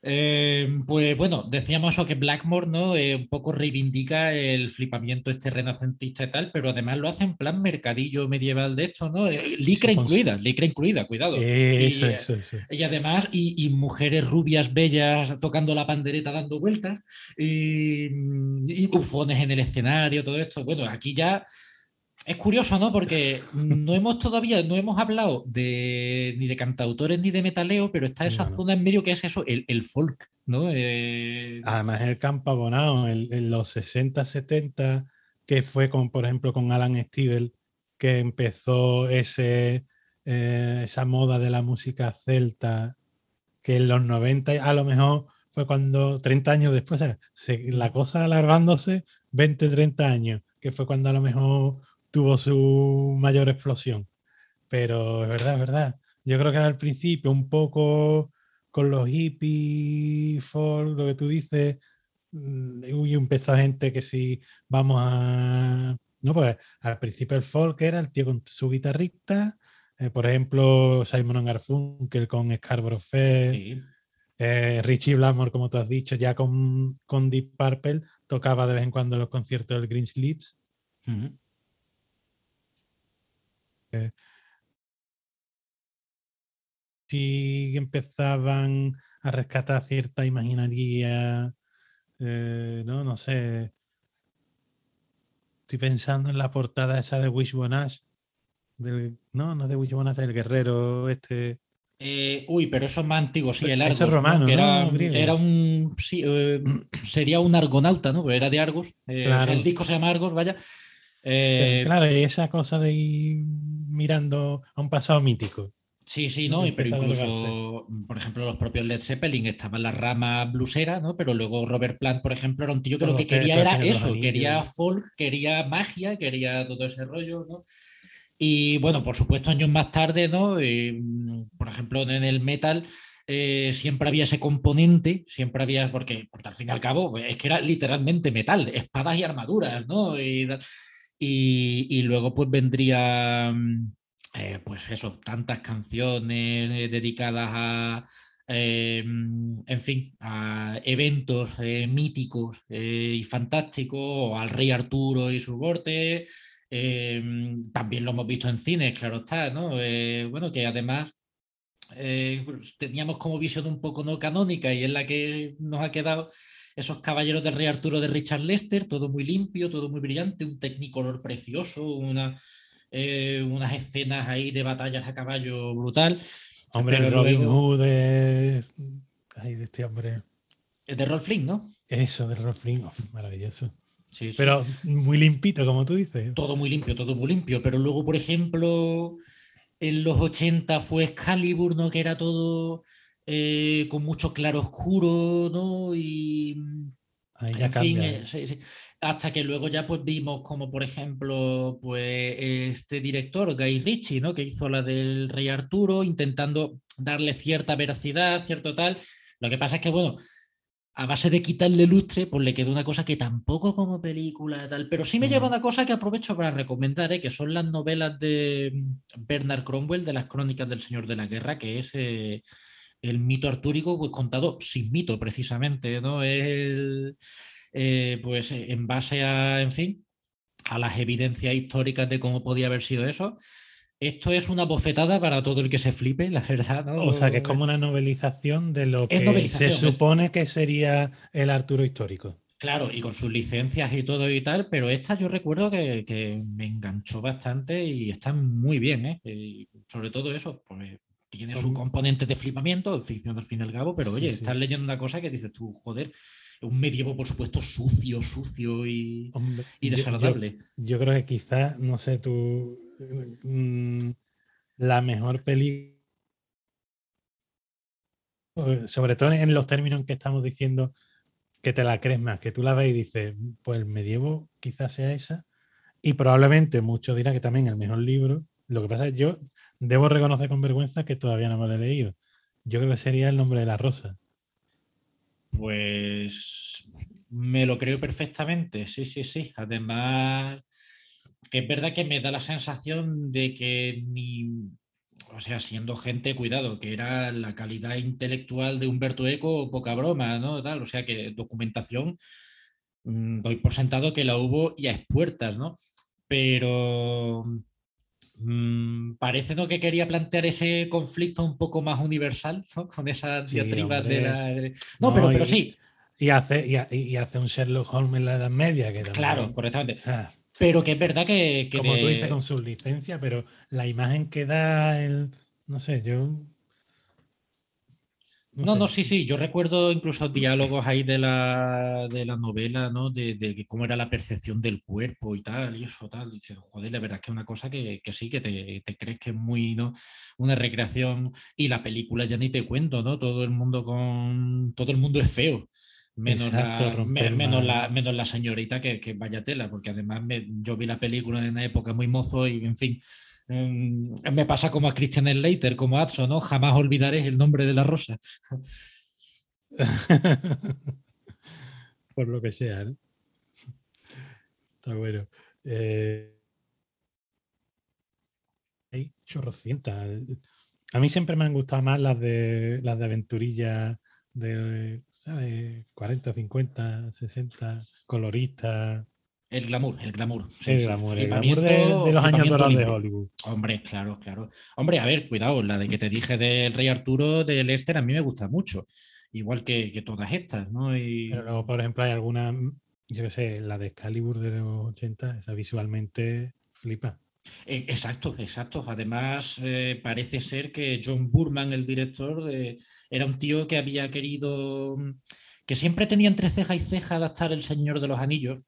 eh, pues bueno, decíamos eso que Blackmore ¿no? Eh, un poco reivindica el flipamiento este renacentista y tal, pero además lo hace en plan mercadillo medieval de esto, ¿no? Eh, licra incluida, licra incluida, cuidado. Eso, y, eso, eso. y además, y, mujeres rubias bellas tocando la pandereta, dando vueltas, y, y bufones en el escenario, todo esto. Bueno, aquí ya es curioso, ¿no? Porque no hemos todavía, no hemos hablado de, ni de cantautores ni de metaleo, pero está esa zona en medio que es eso, el, folk, ¿no? Eh... Además, el campo abonado, en los 60, 70, que fue con, por ejemplo, con Alan Stivell, que empezó ese, eh, esa moda de la música celta, que en los 90 a lo mejor fue cuando, 30 años después, la cosa alargándose, 20, 30 años, que fue cuando a lo mejor tuvo su mayor explosión. Pero es verdad, es verdad. Yo creo que al principio un poco con los hippies, folk, lo que tú dices, mm, y empezó gente que si vamos a... No, pues al principio el folk era el tío con su guitarrista, eh, por ejemplo, Simon Garfunkel con Scarborough Fair, eh, Richie Blackmore, como tú has dicho, ya con, con Deep Purple, tocaba de vez en cuando los conciertos del Green Sleeves. Si empezaban a rescatar cierta imaginaría, eh, no, no sé. Estoy pensando en la portada esa de Wishbone Ash. no, no de Wishbone Ash, del guerrero este. Eh, uy, pero eso es más antiguo, sí, el Argos. romano, era, un. Eh, sería un argonauta, ¿no? era de Argos. el disco se llama Argos, vaya. claro, y esa cosa de mirando a un pasado mítico. Sí, sí, no, pero incluso, por ejemplo, los propios Led Zeppelin estaban la rama blusera, ¿no? Pero luego Robert Plant, por ejemplo, era un tío que lo que quería era eso, quería folk, quería magia, quería todo ese rollo, ¿no? Y bueno, por supuesto, años más tarde, ¿no? por ejemplo, en el metal eh, siempre había ese componente, siempre había, porque, porque al fin y al cabo es que era literalmente metal, espadas y armaduras, ¿no? Y, y, luego pues vendría, mm, eh, pues eso, tantas canciones eh, dedicadas a, eh, mm, en fin, a eventos míticos y fantásticos, o al rey Arturo y su corte. Mm, también lo hemos visto en cines, claro está, ¿no? bueno, que además pues, teníamos como visión un poco no canónica y es la que nos ha quedado esos caballeros del Rey Arturo de Richard Lester, todo muy limpio, todo muy brillante, un technicolor precioso, una, eh, unas escenas ahí de batallas a caballo brutal. Hombre, el Robin Hood de... Ay, de este hombre. De Rolf Flynn, ¿no? Eso, de Rolf Flynn, oh, maravilloso. Sí, Pero muy limpito, como tú dices. Todo muy limpio, todo muy limpio. Pero luego, por ejemplo, en los 80 fue Excalibur, ¿no? Que era todo eh, con mucho claro oscuro, ¿no? Y en fin, eh, hasta que luego ya pues vimos como por ejemplo pues este director Guy Ritchie, ¿no? Que hizo la del Rey Arturo, intentando darle cierta veracidad, cierto tal. Lo que pasa es que bueno, a base de quitarle lustre, pues le quedó una cosa que tampoco como película tal, pero sí me lleva una cosa que aprovecho para recomendar, ¿eh? que son las novelas de Bernard Cromwell de las Crónicas del Señor de la Guerra, que es eh, el mito artúrico pues, contado sin mito, precisamente, ¿no? El, eh, pues en base a, en fin, a las evidencias históricas de cómo podía haber sido eso. Esto es una bofetada para todo el que se flipe, la verdad. ¿no? O sea, que es como una novelización de lo que se supone que sería el Arturo histórico. Claro, y con sus licencias y todo y tal, pero esta yo recuerdo que, me enganchó bastante y está muy bien, ¿eh? Y sobre todo eso, pues tiene su componente de flipamiento, ficción al fin y al cabo, pero oye, estás leyendo una cosa que dices tú, joder, un medievo, por supuesto, sucio, sucio y, desagradable. Yo, creo que quizás, no sé, tú, mm, la mejor película, sobre todo en los términos que estamos diciendo, que te la crees más, que tú la ves y dices, pues el medievo quizás sea esa, Y probablemente muchos dirán que también el mejor libro. Lo que pasa es que yo debo reconocer con vergüenza que todavía no me lo he leído. Yo creo que sería El nombre de la rosa. Pues me lo creo perfectamente, sí, sí, sí. Además, es verdad que me da la sensación de que ni, o sea, siendo gente, cuidado, que era la calidad intelectual de Humberto Eco, poca broma, ¿no? Tal, o sea, que documentación, mm, doy por sentado que la hubo y a expuertas, ¿no? Pero mm, parece ¿no? que quería plantear ese conflicto un poco más universal, ¿no? Con esas Sí, diatribas de la... de- No, No, pero, pero sí, Y hace, y, ha- y hace un Sherlock Holmes en la Edad Media. Que también- claro, correctamente. o sea, Pero que es verdad que... que como tú dices, con su licencia, pero la imagen que da el. No sé, yo. No, no, sí, sí. Yo recuerdo incluso diálogos ahí de la, de la novela, ¿no? De, de cómo era la percepción del cuerpo y tal, y eso, tal. Y joder, la verdad es que es una cosa que, que sí, que te, te crees que es muy, ¿no? Una recreación. Y la película ya ni te cuento, ¿no? Todo el mundo con. Todo el mundo es feo. Menos, Exacto, la, me- menos, la- menos la señorita que, que vaya tela, porque además me- yo vi la película en una época muy mozo y, en fin, me pasa como a Christian Slater, como a Adso, ¿no? Jamás olvidaré el nombre de la rosa. *laughs* Por lo que sea, ¿no? Está bueno. Eh, hay. A mí siempre me han gustado más las de las de aventurilla de, ¿sabes? 40, 50, 60, coloristas. El glamour, el glamour. sí, el glamour, el glamour de, los años dorados de. Hollywood. Hombre, claro, claro. Hombre, a ver, cuidado, la de que te dije del Rey Arturo de Lester a mí me gusta mucho. Igual que, que todas estas, ¿no? Y... Pero luego, por ejemplo, hay alguna, yo qué sé, la de Excalibur de los 80, esa visualmente flipa. Eh, Exacto, exacto. Además, eh, parece ser que John Burman, el director, eh, era un tío que había querido, mm, que siempre tenía entre ceja y ceja adaptar El Señor de los Anillos.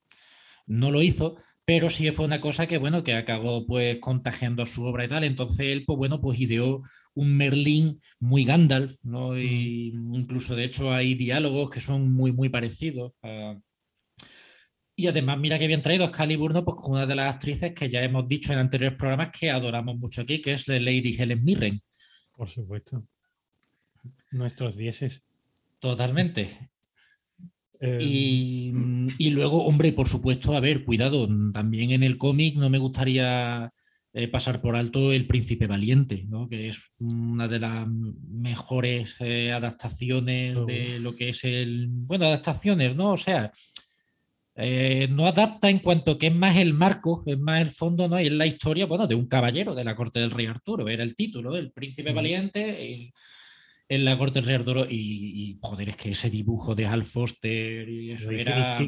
No lo hizo, pero sí fue una cosa que, bueno, que acabó pues contagiando su obra y tal. Entonces él, pues bueno, pues ideó un Merlín muy Gandalf, ¿no? Y incluso, de hecho, hay diálogos que son muy, muy parecidos. a- y además, mira que bien traído Excalibur, ¿no? Pues con una de las actrices que ya hemos dicho en anteriores programas que adoramos mucho aquí, que es la Lady Helen Mirren. Por supuesto. Nuestros dieces. Totalmente. Eh, Y, y luego, hombre, por supuesto, a ver, cuidado, también en el cómic no me gustaría eh, pasar por alto El Príncipe Valiente, ¿no? que es una de las mejores eh, adaptaciones de lo que es el. Bueno, adaptaciones, ¿no? O sea, eh, no adapta en cuanto que es más el marco, es más el fondo, ¿no? Y es la historia, bueno, de un caballero de la corte del rey Arturo, era el título, El Príncipe Sí. Valiente. y- en la corte del rey Arturo y, y, joder, es que ese dibujo de Hal Foster y eso Y era.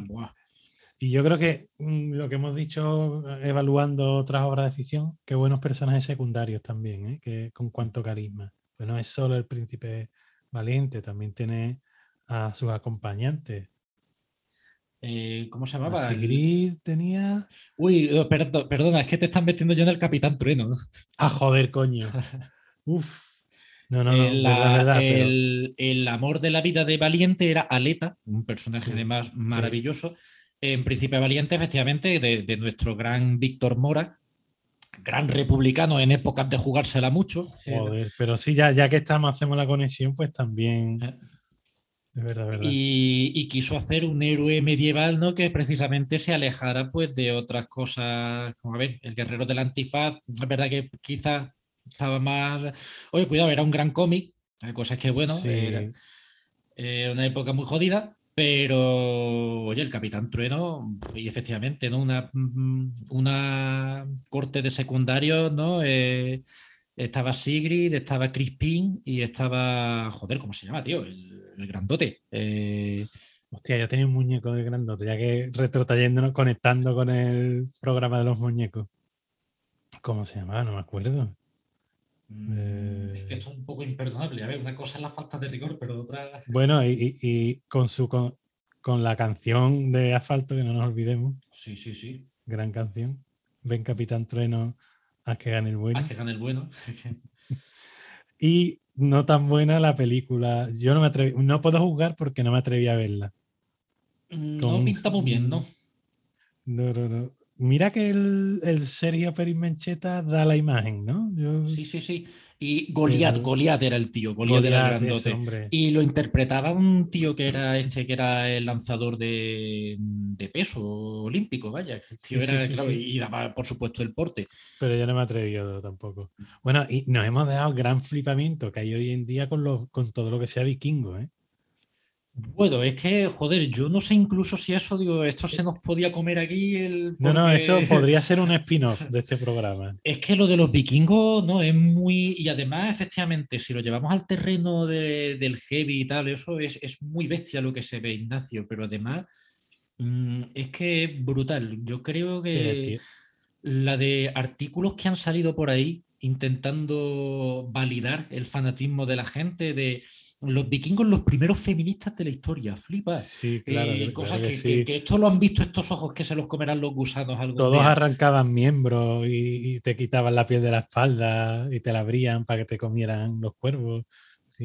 y yo creo que mm, lo que hemos dicho evaluando otras obras de ficción, qué buenos personajes secundarios también, ¿eh? que con cuánto carisma. Pues no es solo el príncipe valiente, también tiene a sus acompañantes. Eh, ¿Cómo se llamaba? Sigrid tenía. Uy, oh, perdo- perdona, es que te están metiendo ya en el Capitán Trueno. ¿no? ¡Ah, joder, coño! *laughs* Uf. No, no, no. El, verdad, la- verdad, pero- el- el amor de la vida de Valiente era Aleta, un personaje Sí, además maravilloso. En Príncipe Valiente, efectivamente, de, de nuestro gran Víctor Mora, gran republicano en épocas de jugársela mucho. Joder, pero sí, ya, ya que estamos, hacemos la conexión, pues también. Eh. Es verdad, verdad. Y, y quiso hacer un héroe medieval, ¿no? Que precisamente se alejara pues de otras cosas, como a ver, el guerrero del antifaz, es verdad que quizás estaba más... Oye, cuidado, era un gran cómic, la cosa es que bueno, Sí. era, era una época muy jodida, pero oye, el Capitán Trueno, y efectivamente, ¿no? Una, mm, una corte de secundarios, ¿no? Eh, estaba Sigrid, estaba Crispin y estaba, joder, ¿cómo se llama, tío? El, el grandote. Eh, Hostia, yo tenía un muñeco de grandote, ya que retrotrayéndonos, conectando con el programa de los muñecos. ¿Cómo se llamaba? No me acuerdo. Mm, es que Eh. esto es un poco imperdonable. A ver, una cosa es la falta de rigor, pero otra... Bueno, y, y- y con su con, con la canción de Asfalto, que no nos olvidemos, Sí, sí, sí. gran canción. Ven Capitán Trueno, haz que gane el bueno. Haz que gane el bueno. *laughs* Y no tan buena la película. Yo no me atreví, no puedo juzgar porque no me atreví a verla. no Con- pinta muy bien, ¿no? No, no, no. Mira que el, Sergio Pérez Mencheta da la imagen, ¿no? Sí, sí, sí. Y Goliat, Goliat era el tío, Goliat, era el grandote. y lo interpretaba un tío que era este, que era el lanzador de, peso olímpico, vaya. El tío era, claro, y daba, por supuesto, el porte. Pero yo no me he atrevido tampoco. Bueno, y nos hemos dejado gran flipamiento que hay hoy en día con, los, con todo lo que sea vikingo, ¿eh? Bueno, es que, joder, yo no sé incluso si eso, digo, esto se nos podía comer aquí. El, No, no, eso *laughs* podría ser un spin-off de este programa. Es que lo de los vikingos, no, es muy. Y además, efectivamente, si lo llevamos al terreno del heavy y tal, eso es, muy bestia lo que se ve, Ignacio, pero además mm, es que es brutal. Yo creo que la de artículos que han salido por ahí intentando validar el fanatismo de la gente de los vikingos los primeros feministas de la historia, flipa. Sí, claro. Eh, cosas que, esto lo han visto estos ojos que se los comerán los gusanos. Todos arrancaban miembros y, te quitaban la piel de la espalda y te la abrían para que te comieran los cuervos.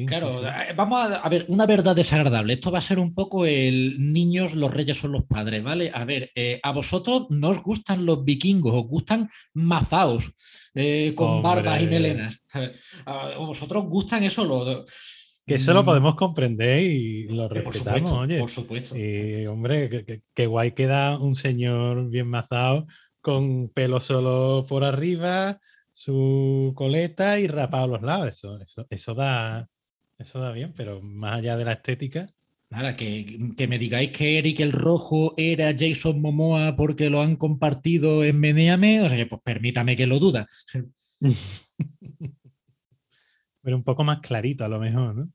claro, eh, vamos a, ver, una verdad desagradable. Esto va a ser un poco el niños, los reyes son los padres, ¿vale? A ver, eh, a vosotros no os gustan los vikingos, os gustan mazaos con barbas y melenas. A vosotros gustan eso, los que eso lo mm. podemos comprender y lo respetamos, oye. Por supuesto. Y hombre, que, guay queda un señor bien mazado con pelo solo por arriba, su coleta y rapado a los lados. Eso, eso, eso, da, eso da bien, pero más allá de la estética. Nada, que, me digáis que Eric el Rojo era Jason Momoa porque lo han compartido en Meneame, o sea que pues permítame que lo duda. *laughs* pero un poco más clarito a lo mejor, ¿no?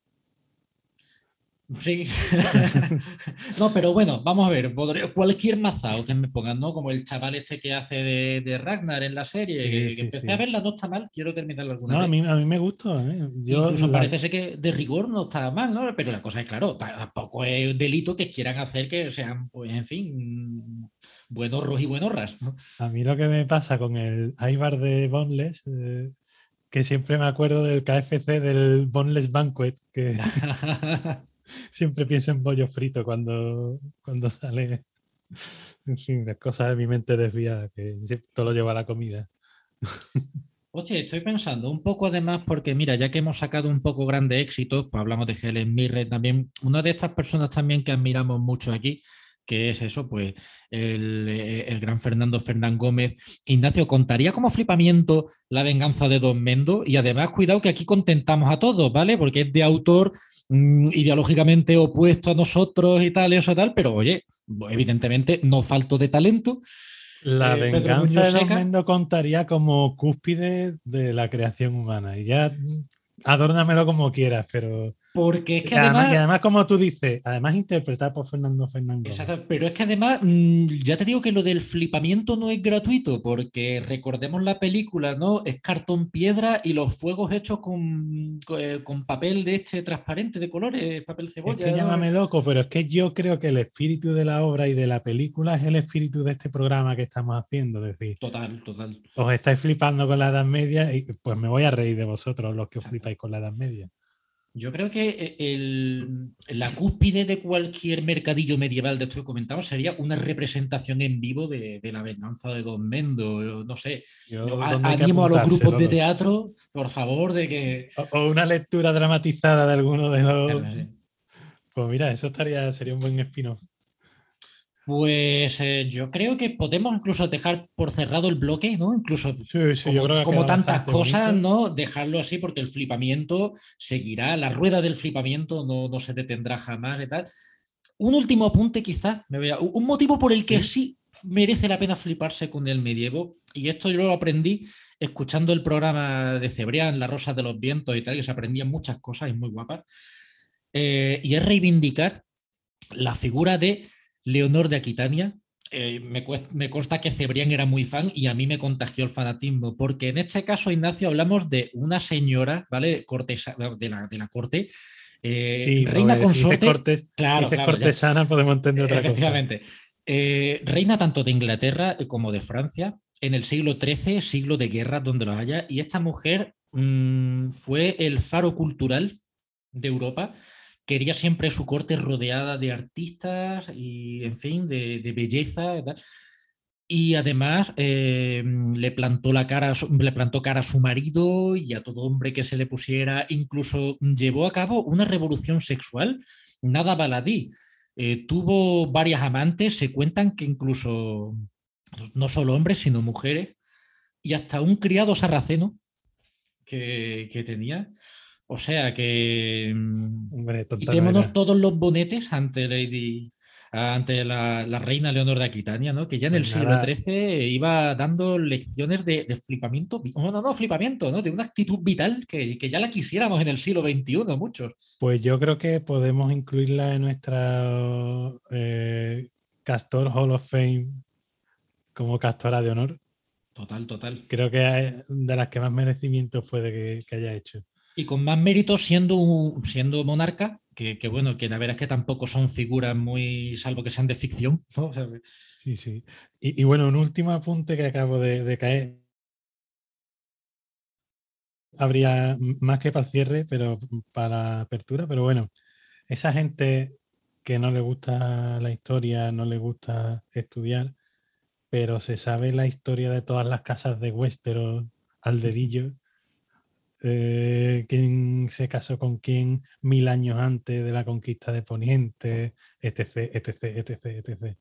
Sí. *laughs* no, pero bueno, vamos a ver. cualquier mazao que me pongan, ¿no? Como el chaval este que hace de, Ragnar en la serie, que, empecé a verla, no está mal, quiero terminarla alguna no, vez. A mí, a mí me gusta. ¿eh? Incluso parece ser que de rigor no está mal, ¿no? Pero la cosa es, claro, tampoco es delito que quieran hacer que sean, pues, en fin, buenos y buenorras. ¿no? A mí lo que me pasa con el Ibar de Boneless, eh, que siempre me acuerdo del KFC del Boneless Banquet, que... *laughs* Siempre pienso en pollo frito cuando, cuando sale. En fin, las cosas de mi mente desviada, que todo lo lleva a la comida. Oye, estoy pensando un poco además, porque mira, ya que hemos sacado un poco grandes éxitos, pues hablamos de Helen Mirren también. Una de estas personas también que admiramos mucho aquí que es eso, pues eh, el, gran Fernando Fernán Gómez. Ignacio, ¿contaría como flipamiento la venganza de Don Mendo? Y además, cuidado que aquí contentamos a todos, ¿vale? Porque es de autor mm, ideológicamente opuesto a nosotros y tal, y eso tal, pero oye, evidentemente no falto de talento. La eh, venganza de Don Mendo contaría como cúspide de la creación humana. Y ya mm, adórnamelo como quieras, pero porque es que además, Y además, como tú dices, además interpretar por Fernando Fernández. Exacto, pero es que además, mm, ya te digo que lo del flipamiento no es gratuito, porque recordemos la película, ¿no? Es cartón piedra y los fuegos hechos con, eh, con, papel de este transparente de colores, papel cebolla. Es que llámame loco, pero es que yo creo que el espíritu de la obra y de la película es el espíritu de este programa que estamos haciendo. decir, total, total. Os estáis flipando con la Edad Media y pues me voy a reír de vosotros, los que os flipáis con la Edad Media. Yo creo que eh, la cúspide de cualquier mercadillo medieval de esto que comentamos sería una representación en vivo de, la venganza de Don Mendo. No sé. animo a los grupos de teatro, por favor, de que. O, una lectura dramatizada de alguno de los. Pues mira, eso estaría, sería un buen spin-off. Pues eh, yo creo que podemos incluso dejar por cerrado el bloque, ¿no? Incluso como, tantas cosas, ¿no? Dejarlo así porque el flipamiento seguirá, la rueda del flipamiento no, se detendrá jamás y tal. Un último apunte quizás, un motivo por el que sí merece la pena fliparse con el medievo, y esto yo lo aprendí escuchando el programa de Cebrián, La Rosa de los Vientos y tal, que se aprendían muchas cosas y muy guapas, eh, y es reivindicar la figura de Leonor de Aquitania. Eh, me, consta que Cebrián era muy fan y a mí me contagió el fanatismo, porque en este caso, Ignacio, hablamos de una señora, ¿vale? Cortesa, de, la, de la corte, eh, reina consorte. claro, cortesana, podemos entender otra efectivamente, eh, reina tanto de Inglaterra como de Francia en el siglo XIII, siglo de guerra donde lo haya, y esta mujer mm, fue el faro cultural de Europa quería siempre su corte rodeada de artistas y, en fin, de, belleza. Y además eh, le plantó la cara, le plantó cara a su marido y a todo hombre que se le pusiera. Incluso llevó a cabo una revolución sexual, nada baladí. Eh, tuvo varias amantes, se cuentan que incluso no solo hombres, sino mujeres, y hasta un criado sarraceno que, que tenía. O sea que. Mm, Hombre, quitémonos todos los bonetes ante Lady, ante la, reina Leonor de Aquitania, ¿no? que ya en el pues siglo XIII iba dando lecciones de, flipamiento, no, no, no, flipamiento, ¿no? de una actitud vital que, que, ya la quisiéramos en el siglo XXI muchos. Pues yo creo que podemos incluirla en nuestra eh, Castor Hall of Fame como castora de honor. Total, total. Creo que de las que más merecimiento fue de que haya hecho. Y con más mérito siendo, siendo monarca, que, bueno, que la verdad es que tampoco son figuras muy, salvo que sean de ficción. sí, sí. Y, bueno, un último apunte que acabo de, caer. Habría más que para el cierre, pero para apertura, pero bueno, esa gente que no le gusta la historia, no le gusta estudiar, pero se sabe la historia de todas las casas de Westeros al dedillo eh, quién se casó con quién mil años antes de la conquista de Poniente, etc, etc, etc, etc.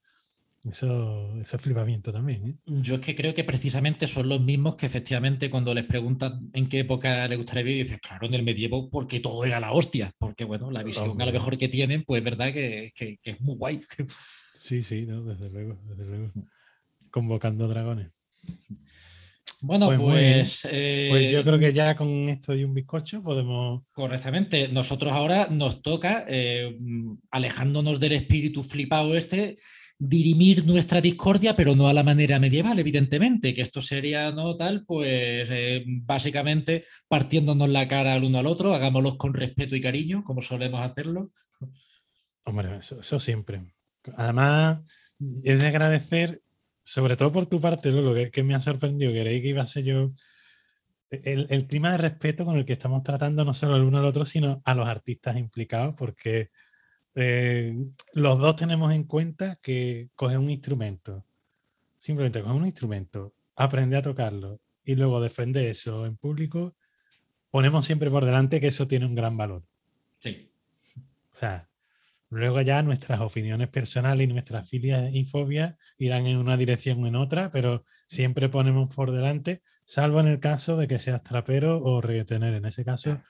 Eso, eso es flipamiento también. ¿eh? Yo es que creo que precisamente son los mismos que efectivamente cuando les preguntan en qué época le gustaría vivir, dices, claro, en el medievo porque todo era la hostia, porque bueno, la visión a lo mejor que tienen, pues es verdad que, que, es muy guay. Sí, sí, no, desde luego, desde luego. Convocando dragones. Bueno, pues, pues, pues, yo creo que eh, ya con esto y un bizcocho podemos. Correctamente. Nosotros ahora nos toca, eh, alejándonos del espíritu flipado este, dirimir nuestra discordia, pero no a la manera medieval, evidentemente, que esto sería no tal, pues eh, básicamente partiéndonos la cara al uno al otro, hagámoslo con respeto y cariño, como solemos hacerlo. Hombre, eso, eso siempre. Además, es de agradecer sobre todo por tu parte, lo que, me ha sorprendido, que que iba a ser yo el, clima de respeto con el que estamos tratando no solo el uno al otro, sino a los artistas implicados, porque eh, los dos tenemos en cuenta que coge un instrumento, simplemente coge un instrumento, aprende a tocarlo y luego defende eso en público, ponemos siempre por delante que eso tiene un gran valor. Sí. O sea, Luego ya nuestras opiniones personales y nuestras filias y fobias irán en una dirección o en otra, pero siempre ponemos por delante, salvo en el caso de que seas trapero o retener. En ese caso,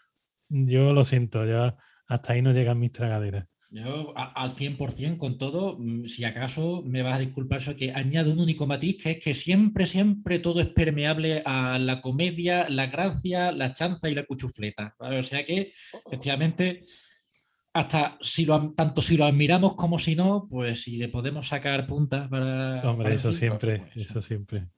yo lo siento, ya hasta ahí no llegan mis tragaderas. Yo al 100% con todo, mm, si acaso me vas a disculpar eso, que añado un único matiz, que es que siempre, siempre todo es permeable a la comedia, la gracia, la chanza y la cuchufleta. O sea que, efectivamente, hasta si lo, tanto si lo admiramos como si no, pues si le podemos sacar puntas para. Hombre, eso siempre, pues eso siempre.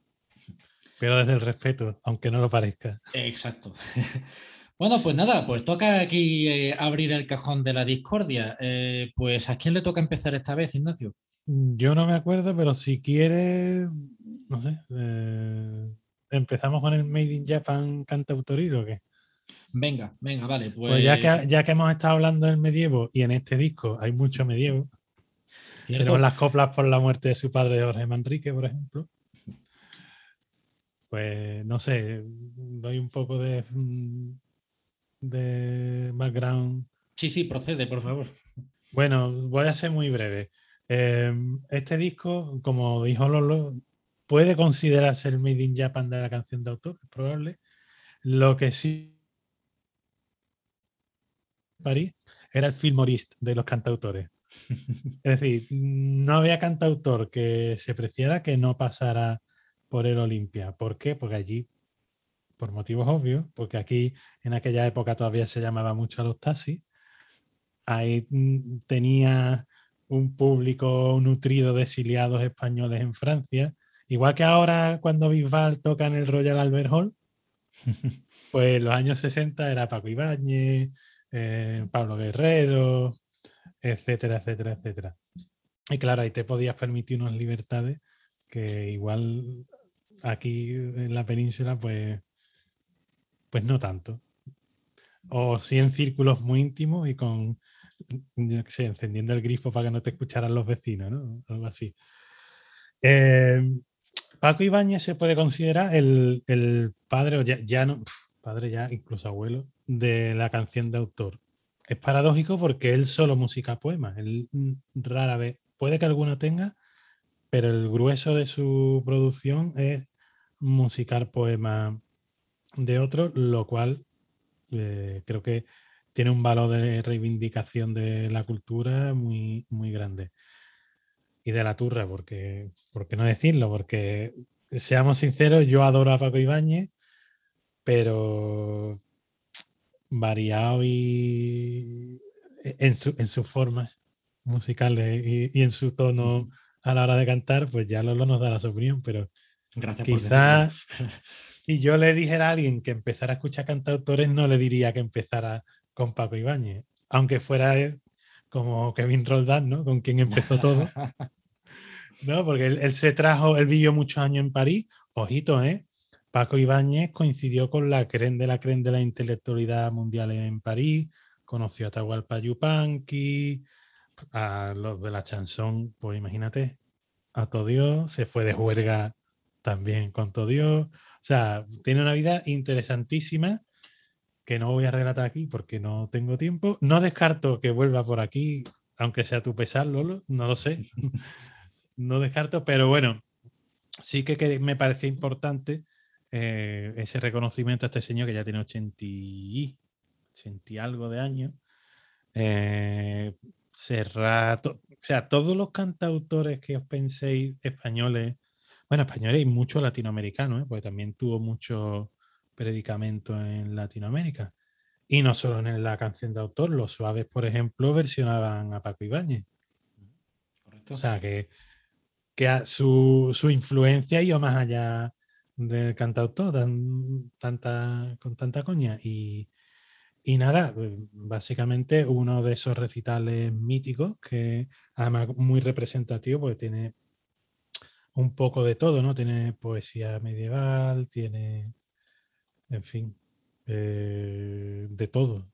Pero desde el respeto, aunque no lo parezca. Exacto. *laughs* Bueno, pues nada, pues toca aquí eh, abrir el cajón de la discordia. Eh, pues ¿a quién le toca empezar esta vez, Ignacio? Yo no me acuerdo, pero si quiere, no sé, eh, empezamos con el Made in Japan cantautoril o qué. Venga, venga, vale. Pues... pues, ya, que, ya que hemos estado hablando del medievo y en este disco hay mucho medievo, tenemos las coplas por la muerte de su padre Jorge Manrique, por ejemplo. Pues no sé, doy un poco de, de background. Sí, sí, procede, por favor. Bueno, voy a ser muy breve. Em, este disco, como dijo Lolo, puede considerarse el Made in Japan de la canción de autor, es probable. Lo que sí París era el filmorist de los cantautores. es decir, no había cantautor que se preciara que no pasara por el Olimpia. ¿Por qué? Porque allí, por motivos obvios, porque aquí en aquella época todavía se llamaba mucho a los taxis, ahí mm, tenía un público nutrido de exiliados españoles en Francia, igual que ahora cuando Bisbal toca en el Royal Albert Hall, *laughs* pues en los años 60 era Paco Ibáñez, eh, Pablo Guerrero, etcétera, etcétera, etcétera. Y claro, ahí te podías permitir unas libertades que igual aquí en la península, pues, pues no tanto. O sí en círculos muy íntimos y con, yo sé, encendiendo el grifo para que no te escucharan los vecinos, ¿no? Algo así. Eh, Paco Ibáñez se puede considerar el, padre, o ya, no, padre ya, incluso abuelo, de la canción de autor. Es paradójico porque él solo música poemas. Él mm, rara vez, puede que alguno tenga, pero el grueso de su producción es musicar poemas de otros, lo cual eh, creo que tiene un valor de reivindicación de la cultura muy, muy grande. Y de la turra, porque, ¿por no decirlo? Porque, seamos sinceros, yo adoro a Paco Ibáñez, pero variado y en, sus formas musicales y, en su tono a la hora de cantar, pues ya Lolo nos da su opinión, pero Gracias quizás *laughs* si yo le dijera a alguien que empezara a escuchar cantautores, no le diría que empezara con Paco Ibáñez, aunque fuera él, como Kevin Roldán, ¿no? Con quien empezó todo. *laughs* ¿No? Porque él, se trajo, él vivió muchos años en París, ojito, ¿eh? Paco Ibáñez coincidió con la cren de la cren de la intelectualidad mundial en París, conoció a Tahualpa Yupanqui, a los de la chanson, pues imagínate, a todo Dios, se fue de juerga también con todo Dios. O sea, tiene una vida interesantísima que no voy a relatar aquí porque no tengo tiempo. No descarto que vuelva por aquí, aunque sea tu pesar, Lolo, no lo sé. *laughs* no descarto, pero bueno, sí que, me parece importante eh, ese reconocimiento a este señor que ya tiene 80 y, algo de años. Eh, o sea, todos los cantautores que os penséis españoles, bueno, españoles y muchos latinoamericanos, ¿eh? porque también tuvo mucho predicamento en Latinoamérica. Y no solo en la canción de autor, los suaves, por ejemplo, versionaban a Paco Ibáñez. O sea, que, que su, su, influencia iba más allá del cantautor tanta, con tanta coña. Y, y nada, básicamente uno de esos recitales míticos que además muy representativo porque tiene un poco de todo, ¿no? Tiene poesía medieval, tiene en fin, eh, de todo.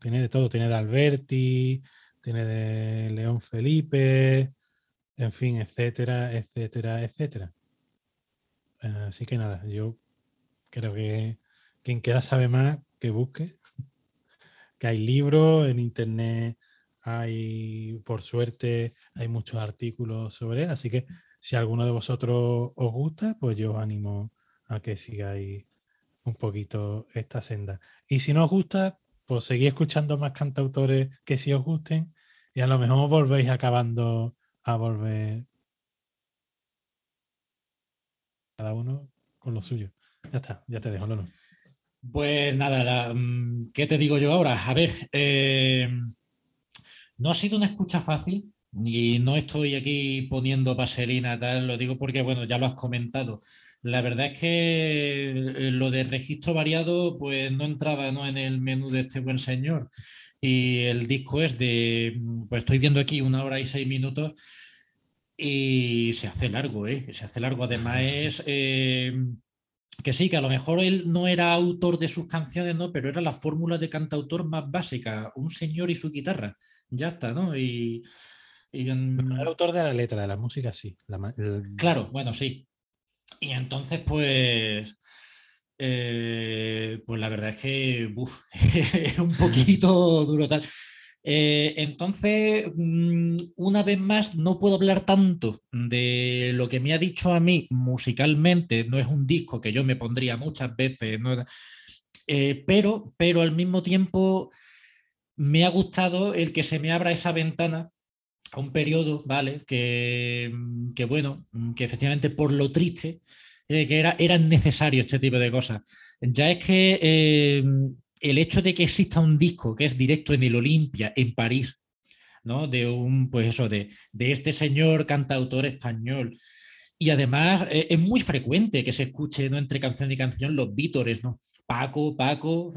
Tiene de todo, tiene de Alberti, tiene de León Felipe, en fin, etcétera, etcétera, etcétera. Así que nada, yo creo que quien quiera saber más, que busque. *laughs* Que hay libros en internet, hay, por suerte, hay muchos artículos sobre él. Así que si alguno de vosotros os gusta, pues yo os animo a que sigáis un poquito esta senda. Y si no os gusta, pues seguid escuchando más cantautores que si os gusten y a lo mejor volvéis acabando a volver cada uno con lo suyo. Ya está, ya te dejo, Lono. Pues nada, mm, ¿qué te digo yo ahora? A ver, eh, no ha sido una escucha fácil y no estoy aquí poniendo vaselina, tal, lo digo porque, bueno, ya lo has comentado. La verdad es que eh, lo de registro variado pues no entraba ¿no? en el menú de este buen señor. Y el disco es de, pues estoy viendo aquí una hora y seis minutos y se hace largo, ¿eh? Se hace largo. Además es eh, que sí, que a lo mejor él no era autor de sus canciones, ¿no? Pero era la fórmula de cantautor más básica, un señor y su guitarra. Ya está, ¿no? Y, el autor de la letra, de la música, sí. Claro, bueno, sí. Y entonces, pues, eh, pues la verdad es que *laughs* era un poquito duro tal. Eh, entonces, mm, una vez más, no puedo hablar tanto de lo que me ha dicho a mí musicalmente. No es un disco que yo me pondría muchas veces, eh, pero, pero al mismo tiempo me ha gustado el que se me abra esa ventana un periodo, ¿vale? Que, mm, que, bueno, mm, que efectivamente por lo triste, eh, que era, era necesario este tipo de cosas. Ya es que eh, el hecho de que exista un disco que es directo en el Olimpia, en París, ¿no? De un, pues eso, de, de este señor cantautor español. Y además eh, es muy frecuente que se escuche ¿no? entre canción y canción los vítores, ¿no? Paco, Paco.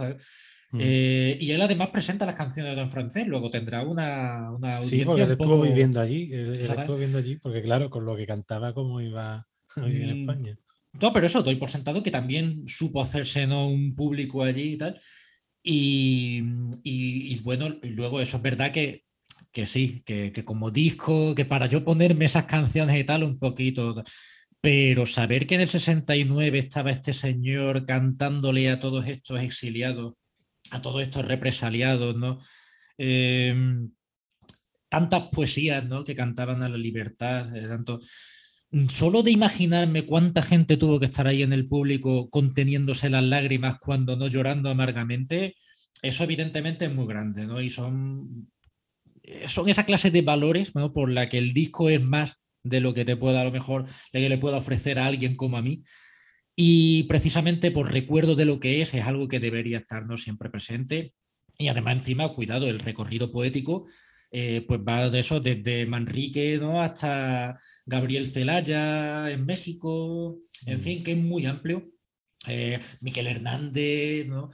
Mm. Eh, y él además presenta las canciones en francés, luego tendrá una, una Sí, porque él estuvo viviendo allí, él, estuvo viviendo allí, porque claro, con lo que cantaba, como iba a vivir en mm, España. No, pero eso doy por sentado que también supo hacerse ¿no? un público allí y tal. Y, y, bueno, luego eso es verdad que, que sí, que, que, como disco, que para yo ponerme esas canciones y tal, un poquito. Pero saber que en el 69 estaba este señor cantándole a todos estos exiliados, a todos estos represaliados, ¿no? Em, tantas poesías, ¿no? Que cantaban a la libertad, eh, tanto solo de imaginarme cuánta gente tuvo que estar ahí en el público conteniéndose las lágrimas cuando no llorando amargamente, eso evidentemente es muy grande, ¿no? Y son, son esa clase de valores. Por la que el disco es más de lo que te pueda a lo mejor le pueda ofrecer a alguien como a mí. Y precisamente por recuerdo de lo que es, es algo que debería estarnos siempre presente. Y además encima, cuidado, el recorrido poético eh, pues va de eso, desde Manrique ¿no? hasta Gabriel Celaya en México, en mm. fin, que es muy amplio. Eh, Miquel Hernández, ¿no?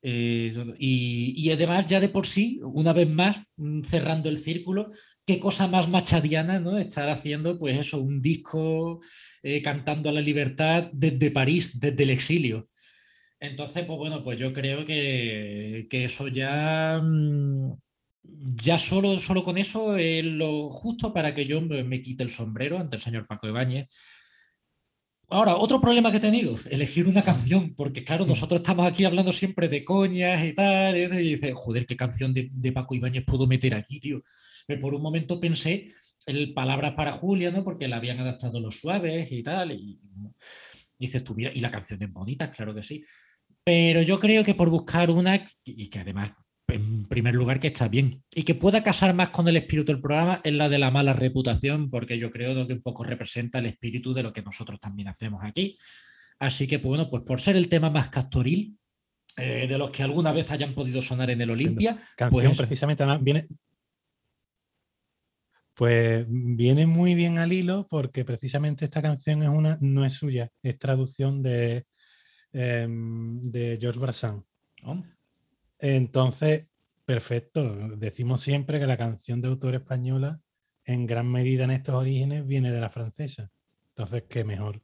Eh, y, y, además ya de por sí, una vez más, mm, cerrando el círculo, qué cosa más machadiana, ¿no? Estar haciendo, pues eso, un disco cantando a la libertad desde París, desde el exilio. Entonces, pues bueno, pues yo creo que, que eso ya mm, ya solo, solo con eso es lo justo para que yo me, quite el sombrero ante el señor Paco Ibáñez. Ahora, otro problema que he tenido, elegir una canción, porque claro, mm. nosotros estamos aquí hablando siempre de coñas y tal, y dices, joder, ¿qué canción de, Paco Ibáñez puedo meter aquí, tío? por un momento pensé en Palabras para Julia, ¿no? Porque la habían adaptado los suaves y tal, y, dices tú, mira, y la canción es bonita, claro que sí. Pero yo creo que por buscar una, y que además en primer lugar, que está bien. Y que pueda casar más con el espíritu del programa es la de la mala reputación, porque yo creo que un poco representa el espíritu de lo que nosotros también hacemos aquí. Así que, pues, bueno, pues por ser el tema más castoril, eh, de los que alguna vez hayan podido sonar en el Olimpia. Canción pues, precisamente viene. Pues viene muy bien al hilo porque precisamente esta canción es una, no es suya, es traducción de, em, de George Brassens. Oh. Entonces, perfecto. Decimos siempre que la canción de autor española, en gran medida en estos orígenes, viene de la francesa. Entonces, qué mejor.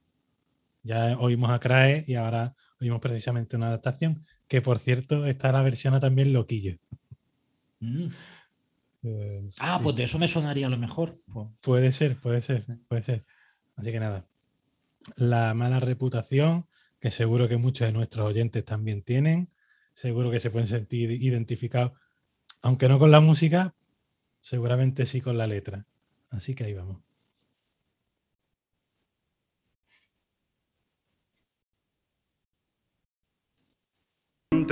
Ya oímos a Crae y ahora oímos precisamente una adaptación, que por cierto está la versión también Loquillo. Mm. Eh, ah, pues de eso me sonaría a lo mejor. Puede ser, puede ser, puede ser. Así que nada. La mala reputación, que seguro que muchos de nuestros oyentes también tienen, seguro que se pueden sentir identificados, aunque no con la música, seguramente sí con la letra. Así que ahí vamos.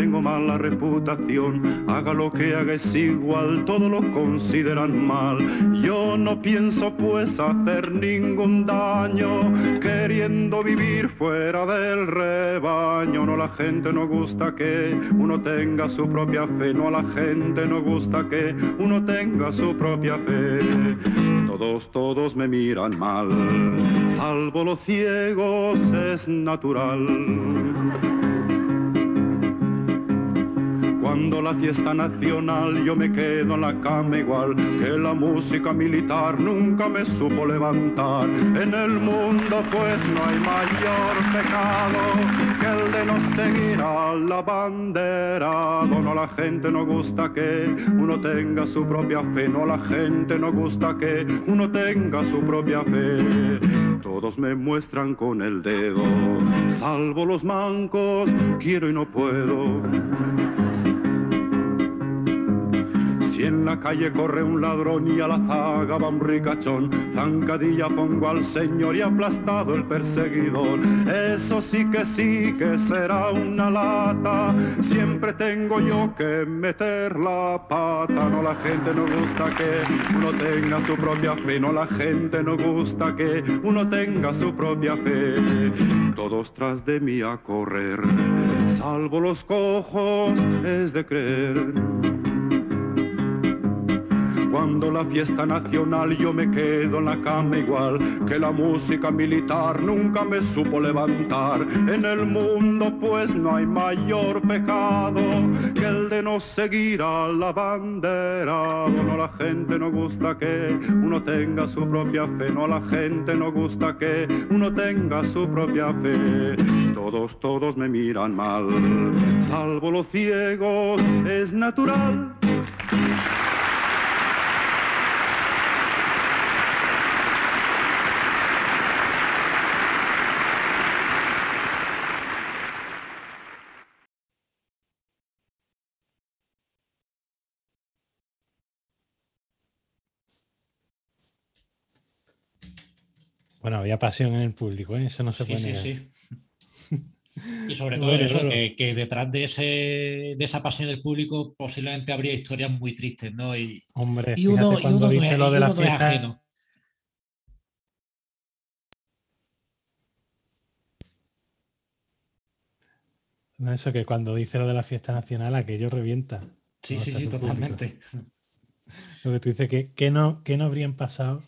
Tengo mala reputación, haga lo que haga es igual, todo lo consideran mal. Yo no pienso pues hacer ningún daño, queriendo vivir fuera del rebaño. No la gente no gusta que uno tenga su propia fe, no a la gente no gusta que uno tenga su propia fe. Todos, todos me miran mal, salvo los ciegos es natural. Cuando la fiesta nacional yo me quedo en la cama igual que la música militar nunca me supo levantar. En el mundo pues no hay mayor pecado que el de no seguir a la bandera. No la gente no gusta que uno tenga su propia fe, no la gente no gusta que uno tenga su propia fe. Todos me muestran con el dedo, salvo los mancos, quiero y no puedo. Si en la calle corre un ladrón y a la zaga va un ricachón, zancadilla pongo al señor y aplastado el perseguidor. Eso sí que sí que será una lata, siempre tengo yo que meter la pata. No la gente no gusta que uno tenga su propia fe, no la gente no gusta que uno tenga su propia fe. Todos tras de mí a correr, salvo los cojos, es de creer. Cuando la fiesta nacional yo me quedo en la cama igual que la música militar nunca me supo levantar. En el mundo pues no hay mayor pecado que el de no seguir a la bandera. No la gente no gusta que uno tenga su propia fe, no la gente no gusta que uno tenga su propia fe. Todos, todos me miran mal, salvo los ciegos, es natural. Bueno, había pasión en el público, ¿eh? eso no se puede sí, Sí, Y sobre *laughs* todo eso, que, detrás de, ese, de esa pasión del público posiblemente habría historias muy tristes, ¿no? Y, Hombre, y uno, cuando dice lo de la fiesta... No, eso que cuando dice lo de la fiesta nacional, aquello revienta. Sí, sí, sí, totalmente. *laughs* Lo que tú dices, que, que, no, que no habrían pasado.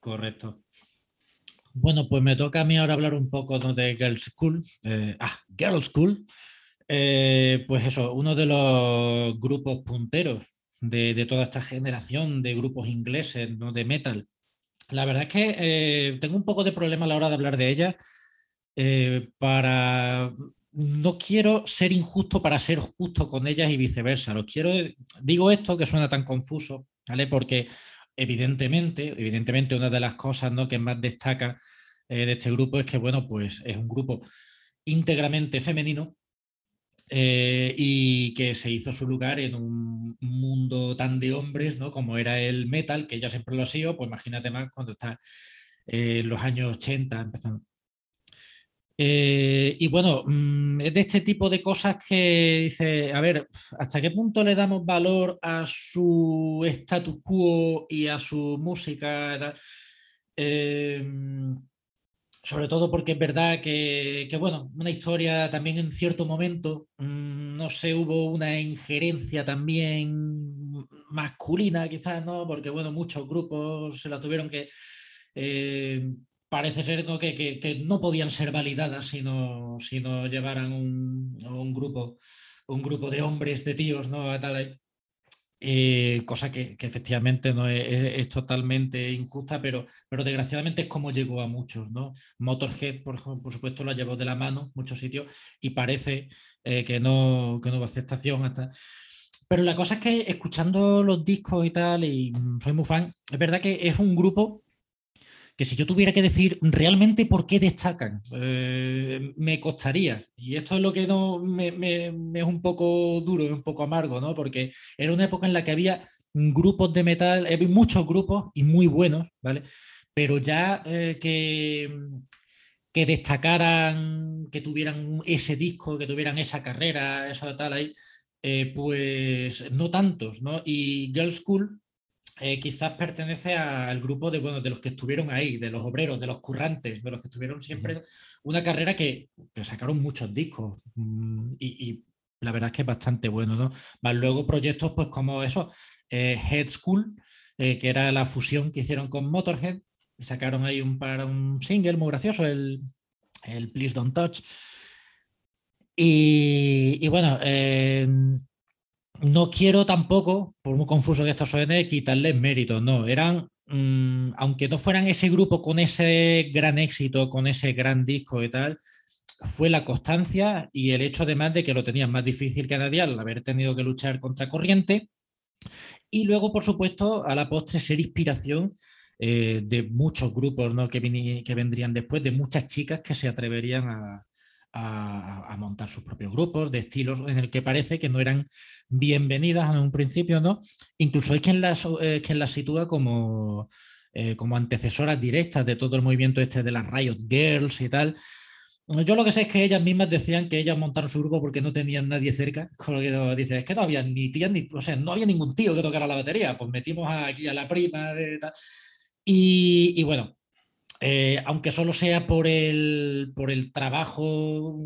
Correcto. Bueno, pues me toca a mí ahora hablar un poco de Girls School. Eh, ah, Girls School. Eh, pues eso, uno de los grupos punteros de, toda esta generación de grupos ingleses ¿no? de metal. La verdad es que eh, tengo un poco de problema a la hora de hablar de ella. para no quiero ser injusto para ser justo con ellas y viceversa. Lo quiero, digo esto que suena tan confuso, ¿vale? Porque evidentemente, evidentemente una de las cosas ¿no? que más destaca eh, de este grupo es que, bueno, pues es un grupo íntegramente femenino eh, y que se hizo su lugar en un mundo tan de hombres, ¿no? Como era el metal, que ya siempre lo ha sido, pues imagínate más cuando está en los años 80 empezando. Eh, y bueno, mm, es de este tipo de cosas que dice, a ver, ¿hasta qué punto le damos valor a su status quo y a su música? Eh, sobre todo porque es verdad que, bueno, una historia también en cierto momento, mm, no sé, hubo una injerencia también masculina quizás, ¿no? Porque bueno, muchos grupos se la tuvieron que... Eh, parece ser que, no podían ser validadas si no, llevaran un, grupo, un grupo de hombres, de tíos, ¿no? Eh, cosa que, efectivamente no es, totalmente injusta, pero, desgraciadamente es como llegó a muchos. ¿no? Motorhead, por, supuesto, la llevó de la mano muchos sitios y parece eh, que, no, que no hubo aceptación hasta... Pero la cosa es que escuchando los discos y tal, y soy muy fan, es verdad que es un grupo que si yo tuviera que decir realmente por qué destacan, eh, me costaría. Y esto es lo que no me, es un poco duro, es un poco amargo, ¿no? Porque era una época en la que había grupos de metal, había muchos grupos y muy buenos, ¿vale? Pero ya eh, que, que destacaran, que tuvieran ese disco, que tuvieran esa carrera, eso tal ahí, eh, pues no tantos, ¿no? Y Girl School eh, quizás pertenece al grupo de, bueno, de los que estuvieron ahí, de los obreros, de los currantes, de los que estuvieron siempre una carrera que, sacaron muchos discos mm, y, la verdad es que es bastante bueno, ¿no? Más luego proyectos pues como eso, eh, Head School, eh, que era la fusión que hicieron con Motorhead, y sacaron ahí un, para un single muy gracioso, el, el Please Don't Touch. Y, y bueno, no quiero tampoco, por muy confuso que esto suene, quitarles méritos, no, eran, mm, aunque no fueran ese grupo con ese gran éxito, con ese gran disco y tal, fue la constancia y el hecho además de que lo tenían más difícil que nadie al haber tenido que luchar contra corriente. Y luego, por supuesto, a la postre ser inspiración eh, de muchos grupos ¿no? que, que vendrían después, de muchas chicas que se atreverían a, a, montar sus propios grupos de estilos en el que parece que no eran bienvenidas en un principio, ¿no? Incluso hay quien las, eh, quien las sitúa como, eh, como antecesoras directas de todo el movimiento este de las Riot Girls y tal. Yo lo que sé es que ellas mismas decían que ellas montaron su grupo porque no tenían nadie cerca. *laughs* dice, es que no había ni tías, ni, o sea, no había ningún tío que tocara la batería. Pues metimos aquí a la prima de tal. Y, y bueno, eh, aunque solo sea por el, por el trabajo,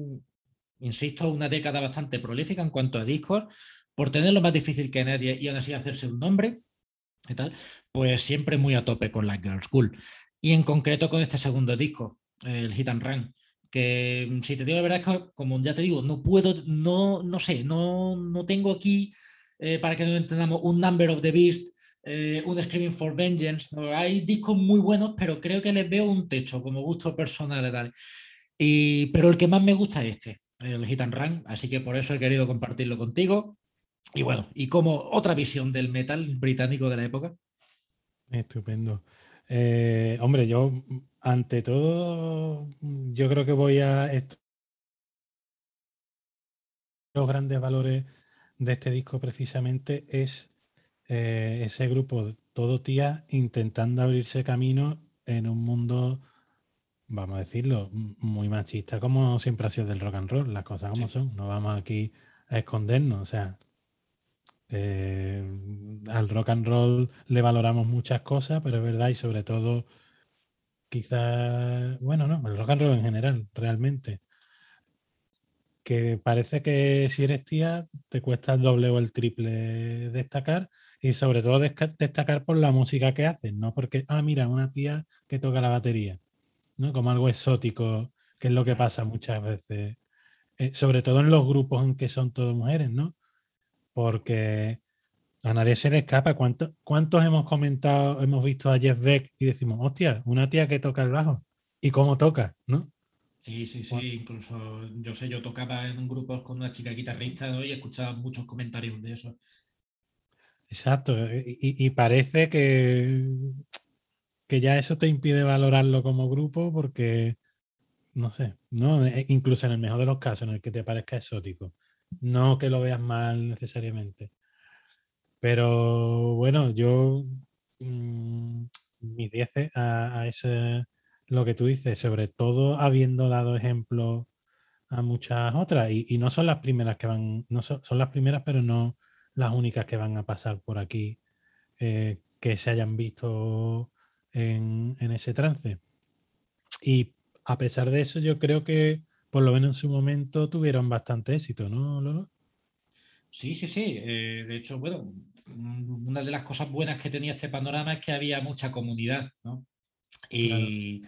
insisto, una década bastante prolífica en cuanto a discos, por tenerlo más difícil que nadie y aún así hacerse un nombre y tal, pues siempre muy a tope con la Girl School. Y en concreto con este segundo disco, el Hit and Run, que si te digo la verdad es que, como ya te digo, no puedo, no, no sé, no, no tengo aquí, eh, para que no entendamos, un Number of the Beast eh, un Screaming for Vengeance. Hay discos muy buenos, pero creo que les veo un techo como gusto personal. Tal. Y, pero el que más me gusta es este, el Hit and Run, así que por eso he querido compartirlo contigo. Y bueno, y como otra visión del metal británico de la época. Estupendo. Eh, hombre, yo ante todo, yo creo que voy a... Los grandes valores de este disco precisamente es eh, ese grupo, todo tía, intentando abrirse camino en un mundo vamos a decirlo, muy machista como siempre ha sido del rock and roll, las cosas como son, no vamos aquí a escondernos, o sea, eh, al rock and roll le valoramos muchas cosas, pero es verdad y sobre todo quizás, bueno, no, el rock and roll en general, realmente, que parece que si eres tía te cuesta el doble o el triple destacar y sobre todo destacar por la música que hacen, no porque, ah, mira, una tía que toca la batería, ¿no? Como algo exótico, que es lo que pasa muchas veces, eh, sobre todo en los grupos en que son todas mujeres, ¿no? Porque a nadie se le escapa. ¿Cuántos, ¿Cuántos hemos comentado, hemos visto a Jeff Beck y decimos, hostia, una tía que toca el bajo? ¿Y cómo toca? ¿No? Sí, sí, sí. Incluso yo sé, yo tocaba en un grupo con una chica guitarrista ¿no? y escuchaba muchos comentarios de eso. Exacto. Y, parece que, que ya eso te impide valorarlo como grupo porque, no sé, no, e, incluso en el mejor de los casos, en el que te parezca exótico. No que lo veas mal necesariamente. Pero bueno, yo mmm, mis 10 a, a, ese, lo que tú dices, sobre todo habiendo dado ejemplo a muchas otras, y, no son las primeras que van, no son, las primeras, pero no las únicas que van a pasar por aquí eh, que se hayan visto en, ese trance. Y a pesar de eso, yo creo que por lo menos en su momento tuvieron bastante éxito, ¿no, Lolo? Sí, sí, sí. Eh, de hecho, bueno, una de las cosas buenas que tenía este panorama es que había mucha comunidad, ¿no? Y,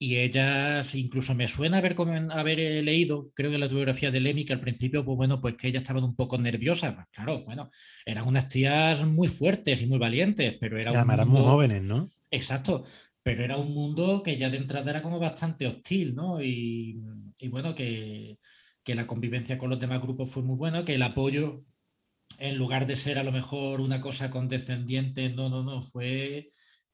y ellas, incluso me suena haber, haber eh, leído, creo que la biografía de Lemmy, que al principio, pues bueno, pues que ellas estaban un poco nerviosas. Pues claro, bueno, eran unas tías muy fuertes y muy valientes, pero era eran muy jóvenes, ¿no? Exacto, pero era un mundo que ya de entrada era como bastante hostil, ¿no? Y, y bueno, que, que la convivencia con los demás grupos fue muy buena, que el apoyo, en lugar de ser a lo mejor una cosa condescendiente, no, no, no, fue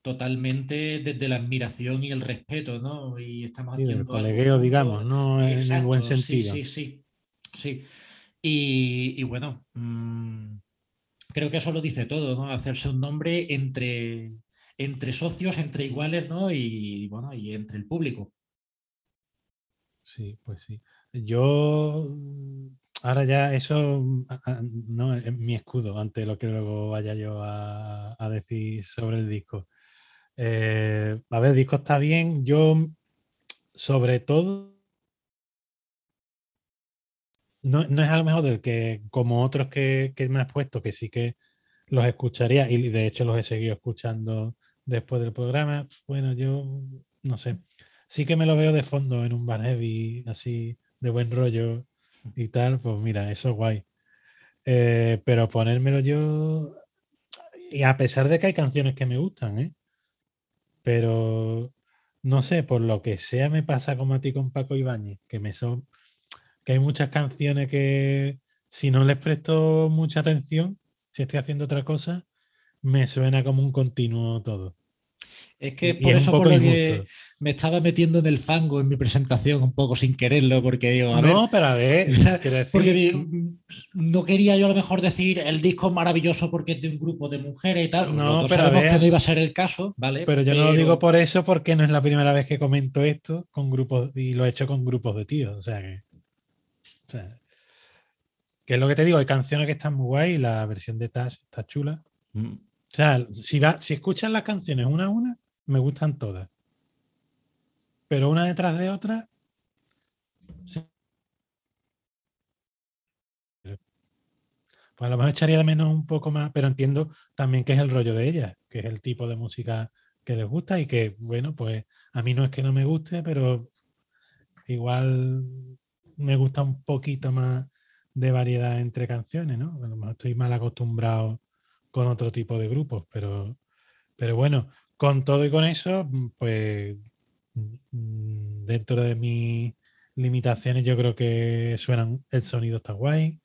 totalmente desde la admiración y el respeto, ¿no? Y estamos haciendo. El colegueo, digamos, ¿no? en el buen sentido. Sí, sí, sí. Y, bueno, mm, creo que eso lo dice todo, ¿no? Hacerse un nombre entre, entre socios, entre iguales, ¿no? Y bueno, y entre el público. Sí, pues sí. Yo ahora ya eso no es mi escudo ante lo que luego vaya yo a, a decir sobre el disco. Eh, a ver, el disco está bien. Yo, sobre todo, no, es a lo mejor del que, como otros que, me has puesto, que sí que los escucharía y de hecho los he seguido escuchando después del programa. Bueno, yo no sé. Sí que me lo veo de fondo en un bar heavy, así de buen rollo y tal. Pues mira, eso es guay. Eh, pero ponérmelo yo. Y a pesar de que hay canciones que me gustan, ¿eh? Pero no sé, por lo que sea me pasa como a ti con Paco Ibáñez, que me son que hay muchas canciones que si no les presto mucha atención, si estoy haciendo otra cosa, me suena como un continuo todo. Es que por eso por lo que me estaba metiendo en el fango en mi presentación un poco sin quererlo, porque digo, no, pero a ver, *laughs* porque no quería yo a lo mejor decir el disco es maravilloso porque es de un grupo de mujeres y tal. No, pero sabemos que no iba a ser el caso, ¿vale? Pero yo no lo digo por eso, porque no es la primera vez que comento esto con grupos y lo he hecho con grupos de tíos, o sea que. O sea, que es lo que te digo, hay canciones que están muy guay y la versión de Tash está chula. Mm. O sea, si, va, si escuchas las canciones una a una, me gustan todas. Pero una detrás de otra. Pues a lo mejor echaría de menos un poco más, pero entiendo también que es el rollo de ella, que es el tipo de música que les gusta y que, bueno, pues a mí no es que no me guste, pero igual me gusta un poquito más de variedad entre canciones, ¿no? A lo mejor estoy mal acostumbrado con otro tipo de grupos, pero, pero bueno, con todo y con eso, pues mm, dentro de mis limitaciones yo creo que suenan, el sonido está guay,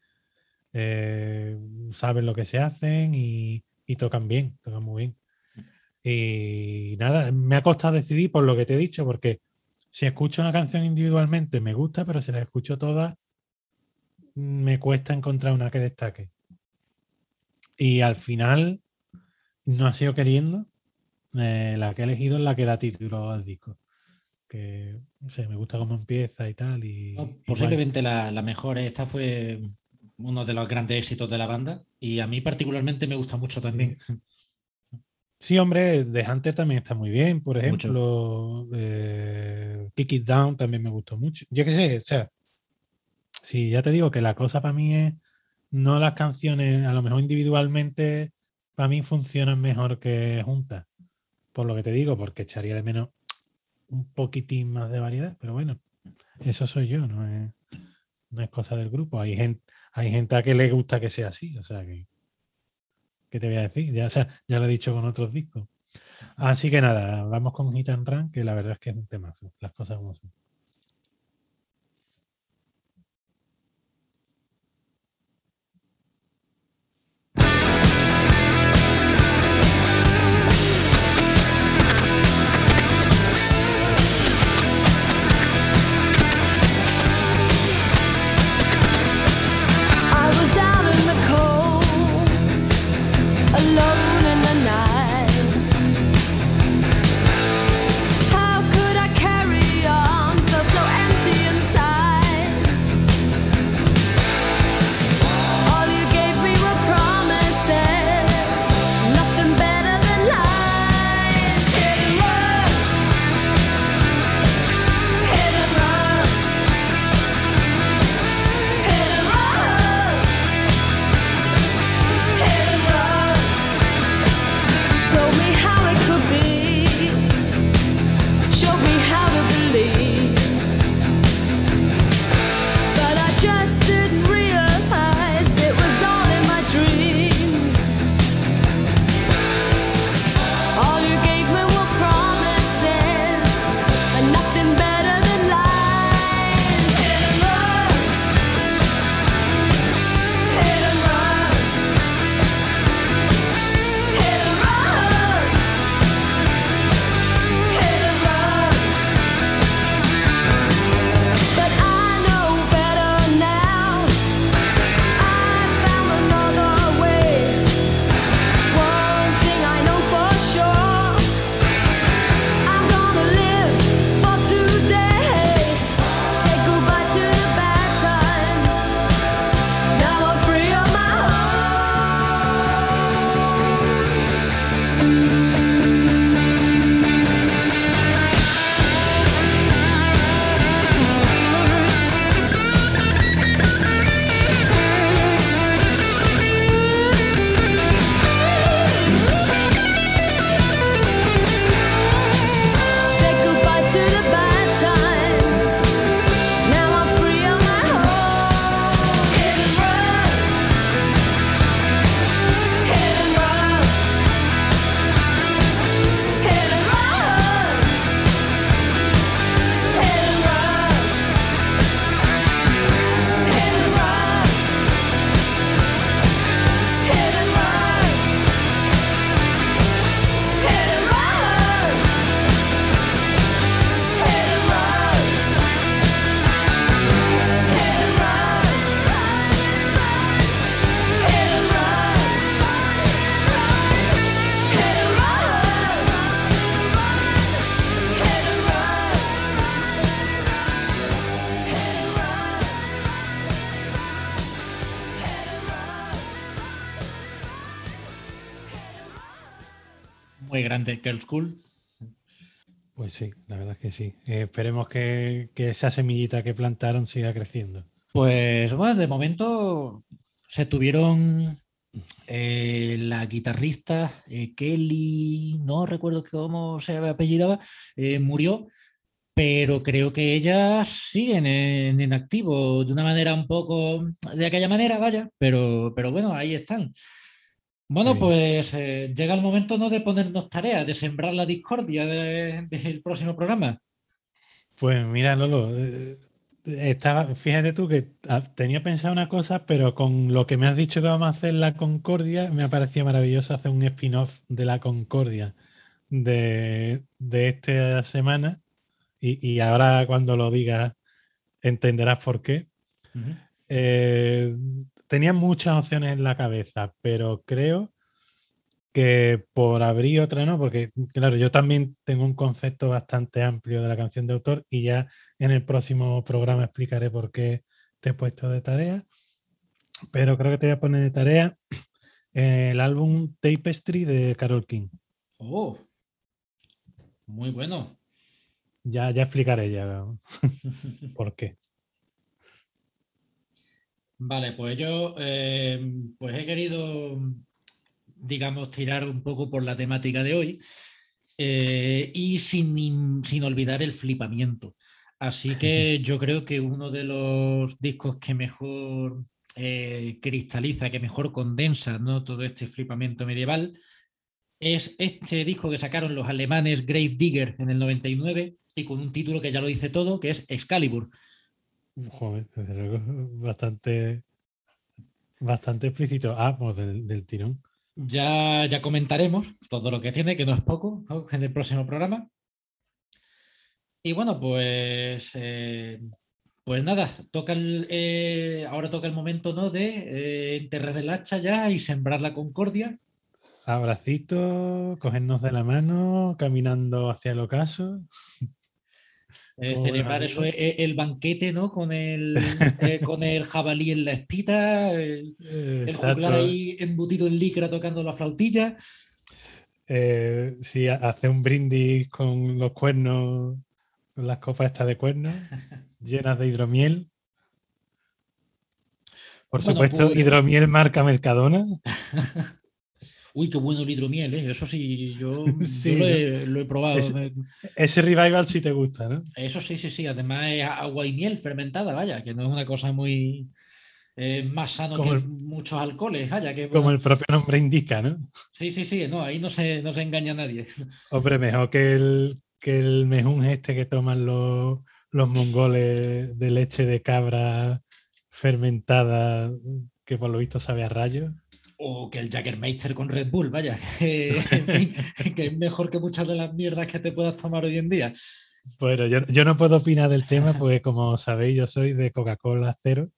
eh, saben lo que se hacen y, tocan bien, tocan muy bien. Y nada, me ha costado decidir por lo que te he dicho, porque si escucho una canción individualmente me gusta, pero si la escucho todas, me cuesta encontrar una que destaque. Y al final no ha sido queriendo, eh, la que he elegido es la que da título al disco. que no sé, me gusta cómo empieza y tal. Y, No, y guay. posiblemente la, la mejor. Esta fue uno de los grandes éxitos de la banda y a mí particularmente me gusta mucho también. Sí, hombre, The Hunter también está muy bien, por ejemplo. eh, Kick It Down también me gustó mucho. Yo qué sé, o sea, sí, ya te digo que la cosa para mí es no las canciones, a lo mejor individualmente, para mí funcionan mejor que juntas. Por lo que te digo, porque echaría de menos un poquitín más de variedad, pero bueno, eso soy yo, no es, no es cosa del grupo. Hay gente, hay gente a que le gusta que sea así, o sea que. ¿Qué te voy a decir? Ya, ya lo he dicho con otros discos. Así que nada, vamos con Hit and Run, que la verdad es que es un temazo, las cosas como son. Grande Girl School. Pues sí, la verdad es que sí. Eh, esperemos que, que esa semillita que plantaron siga creciendo. Pues bueno, de momento se tuvieron eh, la guitarrista eh, Kelly, no recuerdo cómo se apellidaba, eh, murió, pero creo que ellas siguen en, en activo de una manera un poco de aquella manera, vaya, pero, pero bueno, ahí están. Bueno, Sí. pues eh, llega el momento ¿no? de ponernos tareas, de sembrar la discordia de- del próximo programa. Pues mira, Lolo, eh, estaba, fíjate tú que tenía pensado una cosa, pero con lo que me has dicho que vamos a hacer la Concordia, me ha parecido maravilloso hacer un spin-off de la Concordia de, de esta semana. Y, y ahora cuando lo digas entenderás por qué. Eh, tenía muchas opciones en la cabeza, pero creo que por abrir otra no, porque claro, yo también tengo un concepto bastante amplio de la canción de autor y ya en el próximo programa explicaré por qué te he puesto de tarea. Pero creo que te voy a poner de tarea el álbum Tapestry de Carol King. Oh, muy bueno. Ya, ya explicaré ya *laughs* por qué. Vale, pues yo eh, pues he querido, digamos, tirar un poco por la temática de hoy eh, y sin, sin olvidar el flipamiento. Así que *laughs* yo creo que uno de los discos que mejor eh, cristaliza, que mejor condensa ¿no? todo este flipamiento medieval, es este disco que sacaron los alemanes Grave Digger en el 99 y con un título que ya lo dice todo, que es Excalibur. Joder, desde luego, bastante, bastante explícito. Ah, pues del, del tirón. Ya, ya comentaremos todo lo que tiene, que no es poco, ¿no? en el próximo programa. Y bueno, pues, eh, pues nada, toca el, eh, ahora toca el momento ¿no? de eh, enterrar el hacha ya y sembrar la concordia. Abracito, cogernos de la mano, caminando hacia el ocaso. Eh, celebrar una eso, eh, el banquete, ¿no? Con el, *laughs* eh, con el jabalí en la espita, el, el juglar ahí embutido en licra tocando la flautilla. Eh, sí, ha- hace un brindis con los cuernos, con las copas estas de cuernos, *laughs* llenas de hidromiel. Por Bueno, supuesto, pues- hidromiel marca Mercadona. *laughs* Uy, qué bueno el hidromiel, ¿eh? Eso sí, yo, *laughs* lo, he, lo he probado. Ese revival sí te gusta, ¿no? Eso sí, sí, sí. Además es agua y miel fermentada, vaya, que no es una cosa muy eh, más sano Como que el- muchos alcoholes, vaya. Que, Como el propio nombre indica, ¿no? Sí, sí, sí, no, ahí no se, no se engaña a nadie. *laughs* Hombre, mejor que el, que el mejún este que toman los, los mongoles de leche de cabra fermentada, que por lo visto sabe a rayos. O que el Jaggermeister con Red Bull, vaya, *laughs* que, en fin, que es mejor que muchas de las mierdas que te puedas tomar hoy en día. Bueno, yo, yo no puedo opinar del tema porque como sabéis yo soy de Coca-Cola cero,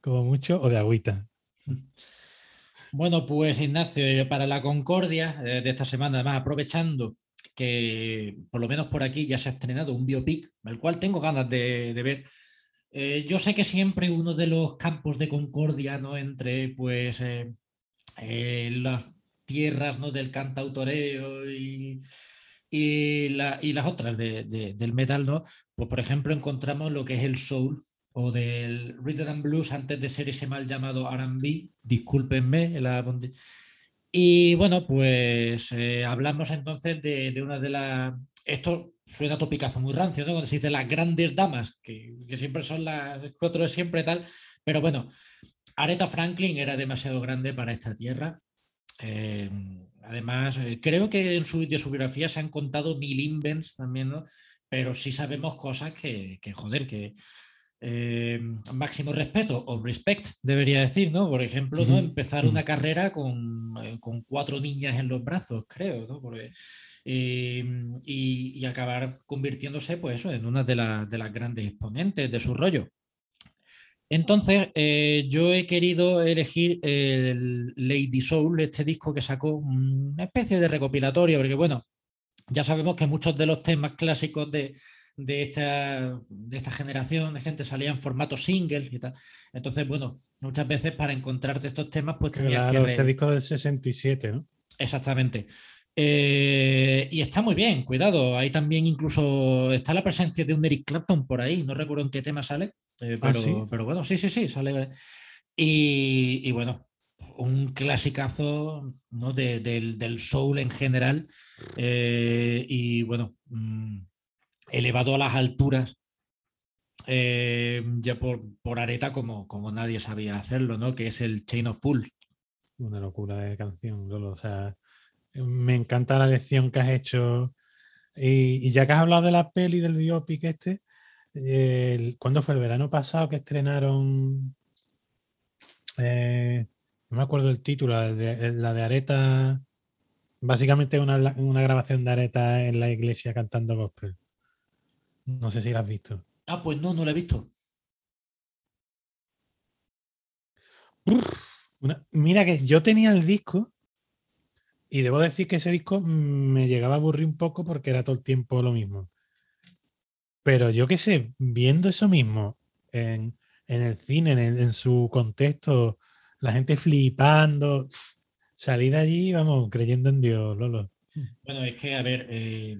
como mucho, o de agüita. Bueno, pues Ignacio, eh, para la Concordia eh, de esta semana, además aprovechando que por lo menos por aquí ya se ha estrenado un biopic, el cual tengo ganas de, de ver. Eh, yo sé que siempre uno de los campos de concordia, ¿no? Entre pues eh, eh, las tierras ¿no? del cantautoreo y, y, la- y las otras de- de- del metal, ¿no? Pues por ejemplo encontramos lo que es el soul o del rhythm and blues antes de ser ese mal llamado R&B, discúlpenme. La... Y bueno, pues eh, hablamos entonces de, de una de las... Esto suena topicazo muy rancio, ¿no? Cuando se dice las grandes damas, que, que siempre son las cuatro siempre tal, pero bueno, Aretha Franklin era demasiado grande para esta tierra. Eh, además, eh, creo que en su, de su biografía se han contado mil invents también, ¿no? Pero sí sabemos cosas que, que joder, que eh, máximo respeto o respect, debería decir, ¿no? Por ejemplo, ¿no? Empezar una carrera con, con cuatro niñas en los brazos, creo, ¿no? Porque, y, y acabar convirtiéndose, pues eso, en una de las grandes exponentes de su rollo. Entonces, eh, yo he querido elegir el Lady Soul, este disco que sacó una especie de recopilatorio, porque bueno, ya sabemos que muchos de los temas clásicos de, de esta, de esta generación de gente salían en formato single y tal. Entonces, bueno, muchas veces para encontrarte estos temas, pues tenías Claro, que... este disco del 67, ¿no? Exactamente. Eh, y está muy bien, cuidado. Ahí también incluso está la presencia de un Eric Clapton por ahí. No recuerdo en qué tema sale, eh, Ah, pero, ¿sí? pero bueno, sí, sí, sí, sale. Y, y bueno, un clasicazo ¿no? de- del, del soul en general. eh, y bueno, mm, elevado a las alturas. eh, ya por, por Areta como, como nadie sabía hacerlo, ¿no? Que es el Chain of Fools. Una locura de canción, Lolo. O sea, me encanta la lección que has hecho. Y, y ya que has hablado de la peli del biopic este, el- ¿cuándo fue el verano pasado que estrenaron? Eh, no me acuerdo el título, la de, la de Areta. Básicamente una, una grabación de Areta en la iglesia cantando gospel. No sé si la has visto. Ah, pues no, no lo he visto. Una- mira que yo tenía el disco Y debo decir que ese disco me llegaba a aburrir un poco porque era todo el tiempo lo mismo. Pero yo qué sé, viendo eso mismo en, en el cine, en, su contexto, la gente flipando, salí de allí, vamos, creyendo en Dios, Lolo. Bueno, es que, a ver, eh,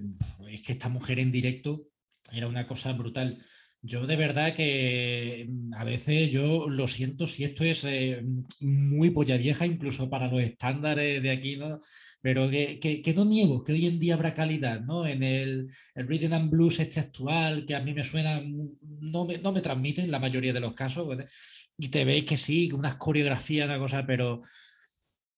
es que esta mujer en directo era una cosa brutal. Yo de verdad que mm, a veces yo lo siento si esto es eh, muy polla vieja, incluso para los estándares de aquí, ¿no? Pero que, que- que no niego que hoy en día habrá calidad, ¿no? En el, el rhythm and blues este actual, que a mí me suena, no me, no me transmite en la mayoría de los casos, y te veis que sí, que unas coreografías, una cosa, pero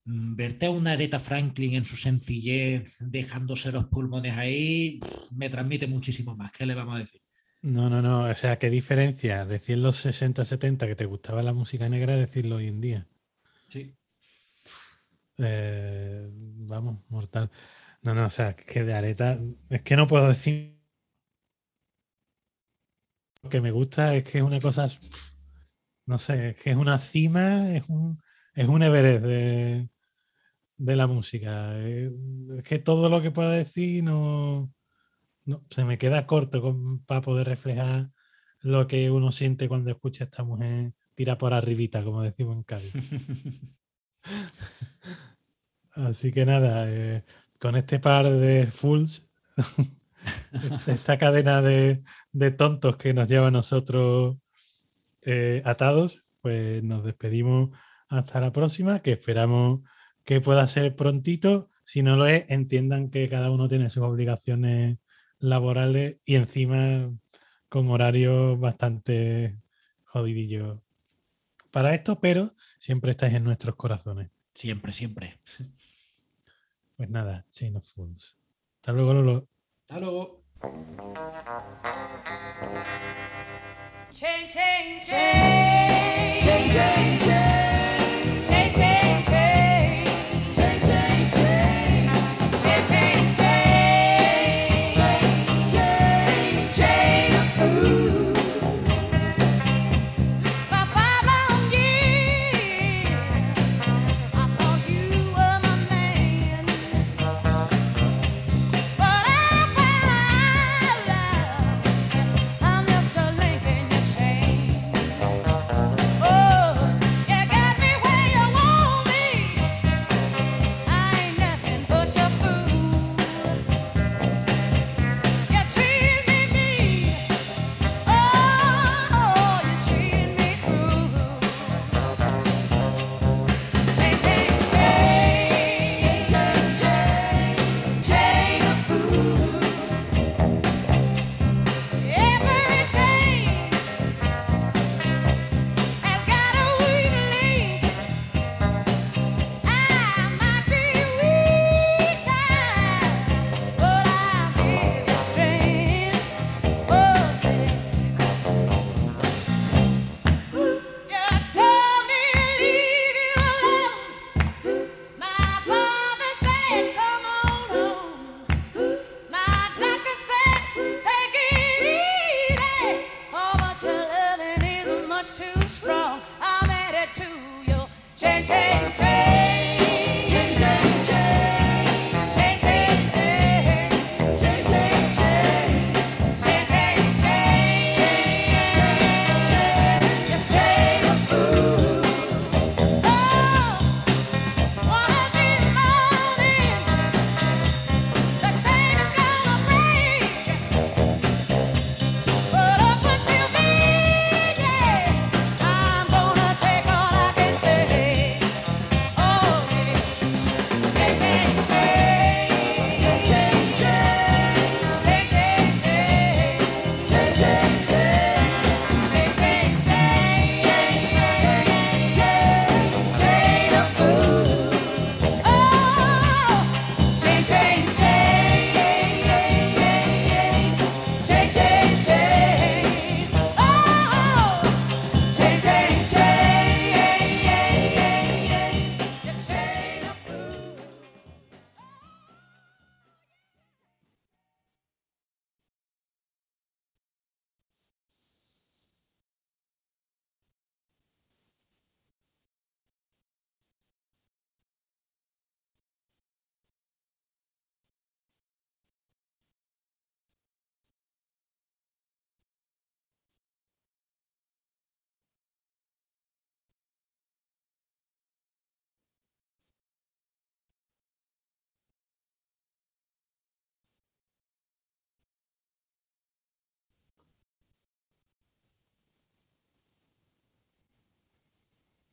mm, verte a una Aretha Franklin en su sencillez, dejándose los pulmones ahí, me transmite muchísimo más. ¿Qué le vamos a decir? No, no, no. O sea, qué diferencia decir en los 60, 70 que te gustaba la música negra decirlo hoy en día. Sí. Eh, vamos, mortal. No, no, o sea, es que de Areta, es que no puedo decir. Lo que me gusta es que es una cosa, no sé, es que es una cima, es un, es un Everest de, de la música. Es, es que todo lo que pueda decir no, no se me queda corto con- para poder reflejar lo que uno siente cuando escucha a esta mujer tira por arribita, como decimos en Cádiz. *laughs* Así que nada, eh, con este par de fools, *laughs* esta cadena de, de tontos que nos lleva a nosotros eh, atados, pues nos despedimos hasta la próxima, que esperamos que pueda ser prontito. Si no lo es, entiendan que cada uno tiene sus obligaciones laborales y encima con horarios bastante jodidillos para esto, pero siempre estáis en nuestros corazones. Siempre, siempre. Pues nada, Chain of Fools. Hasta luego, Lolo. Hasta luego. Change, change, change. Change, change, change.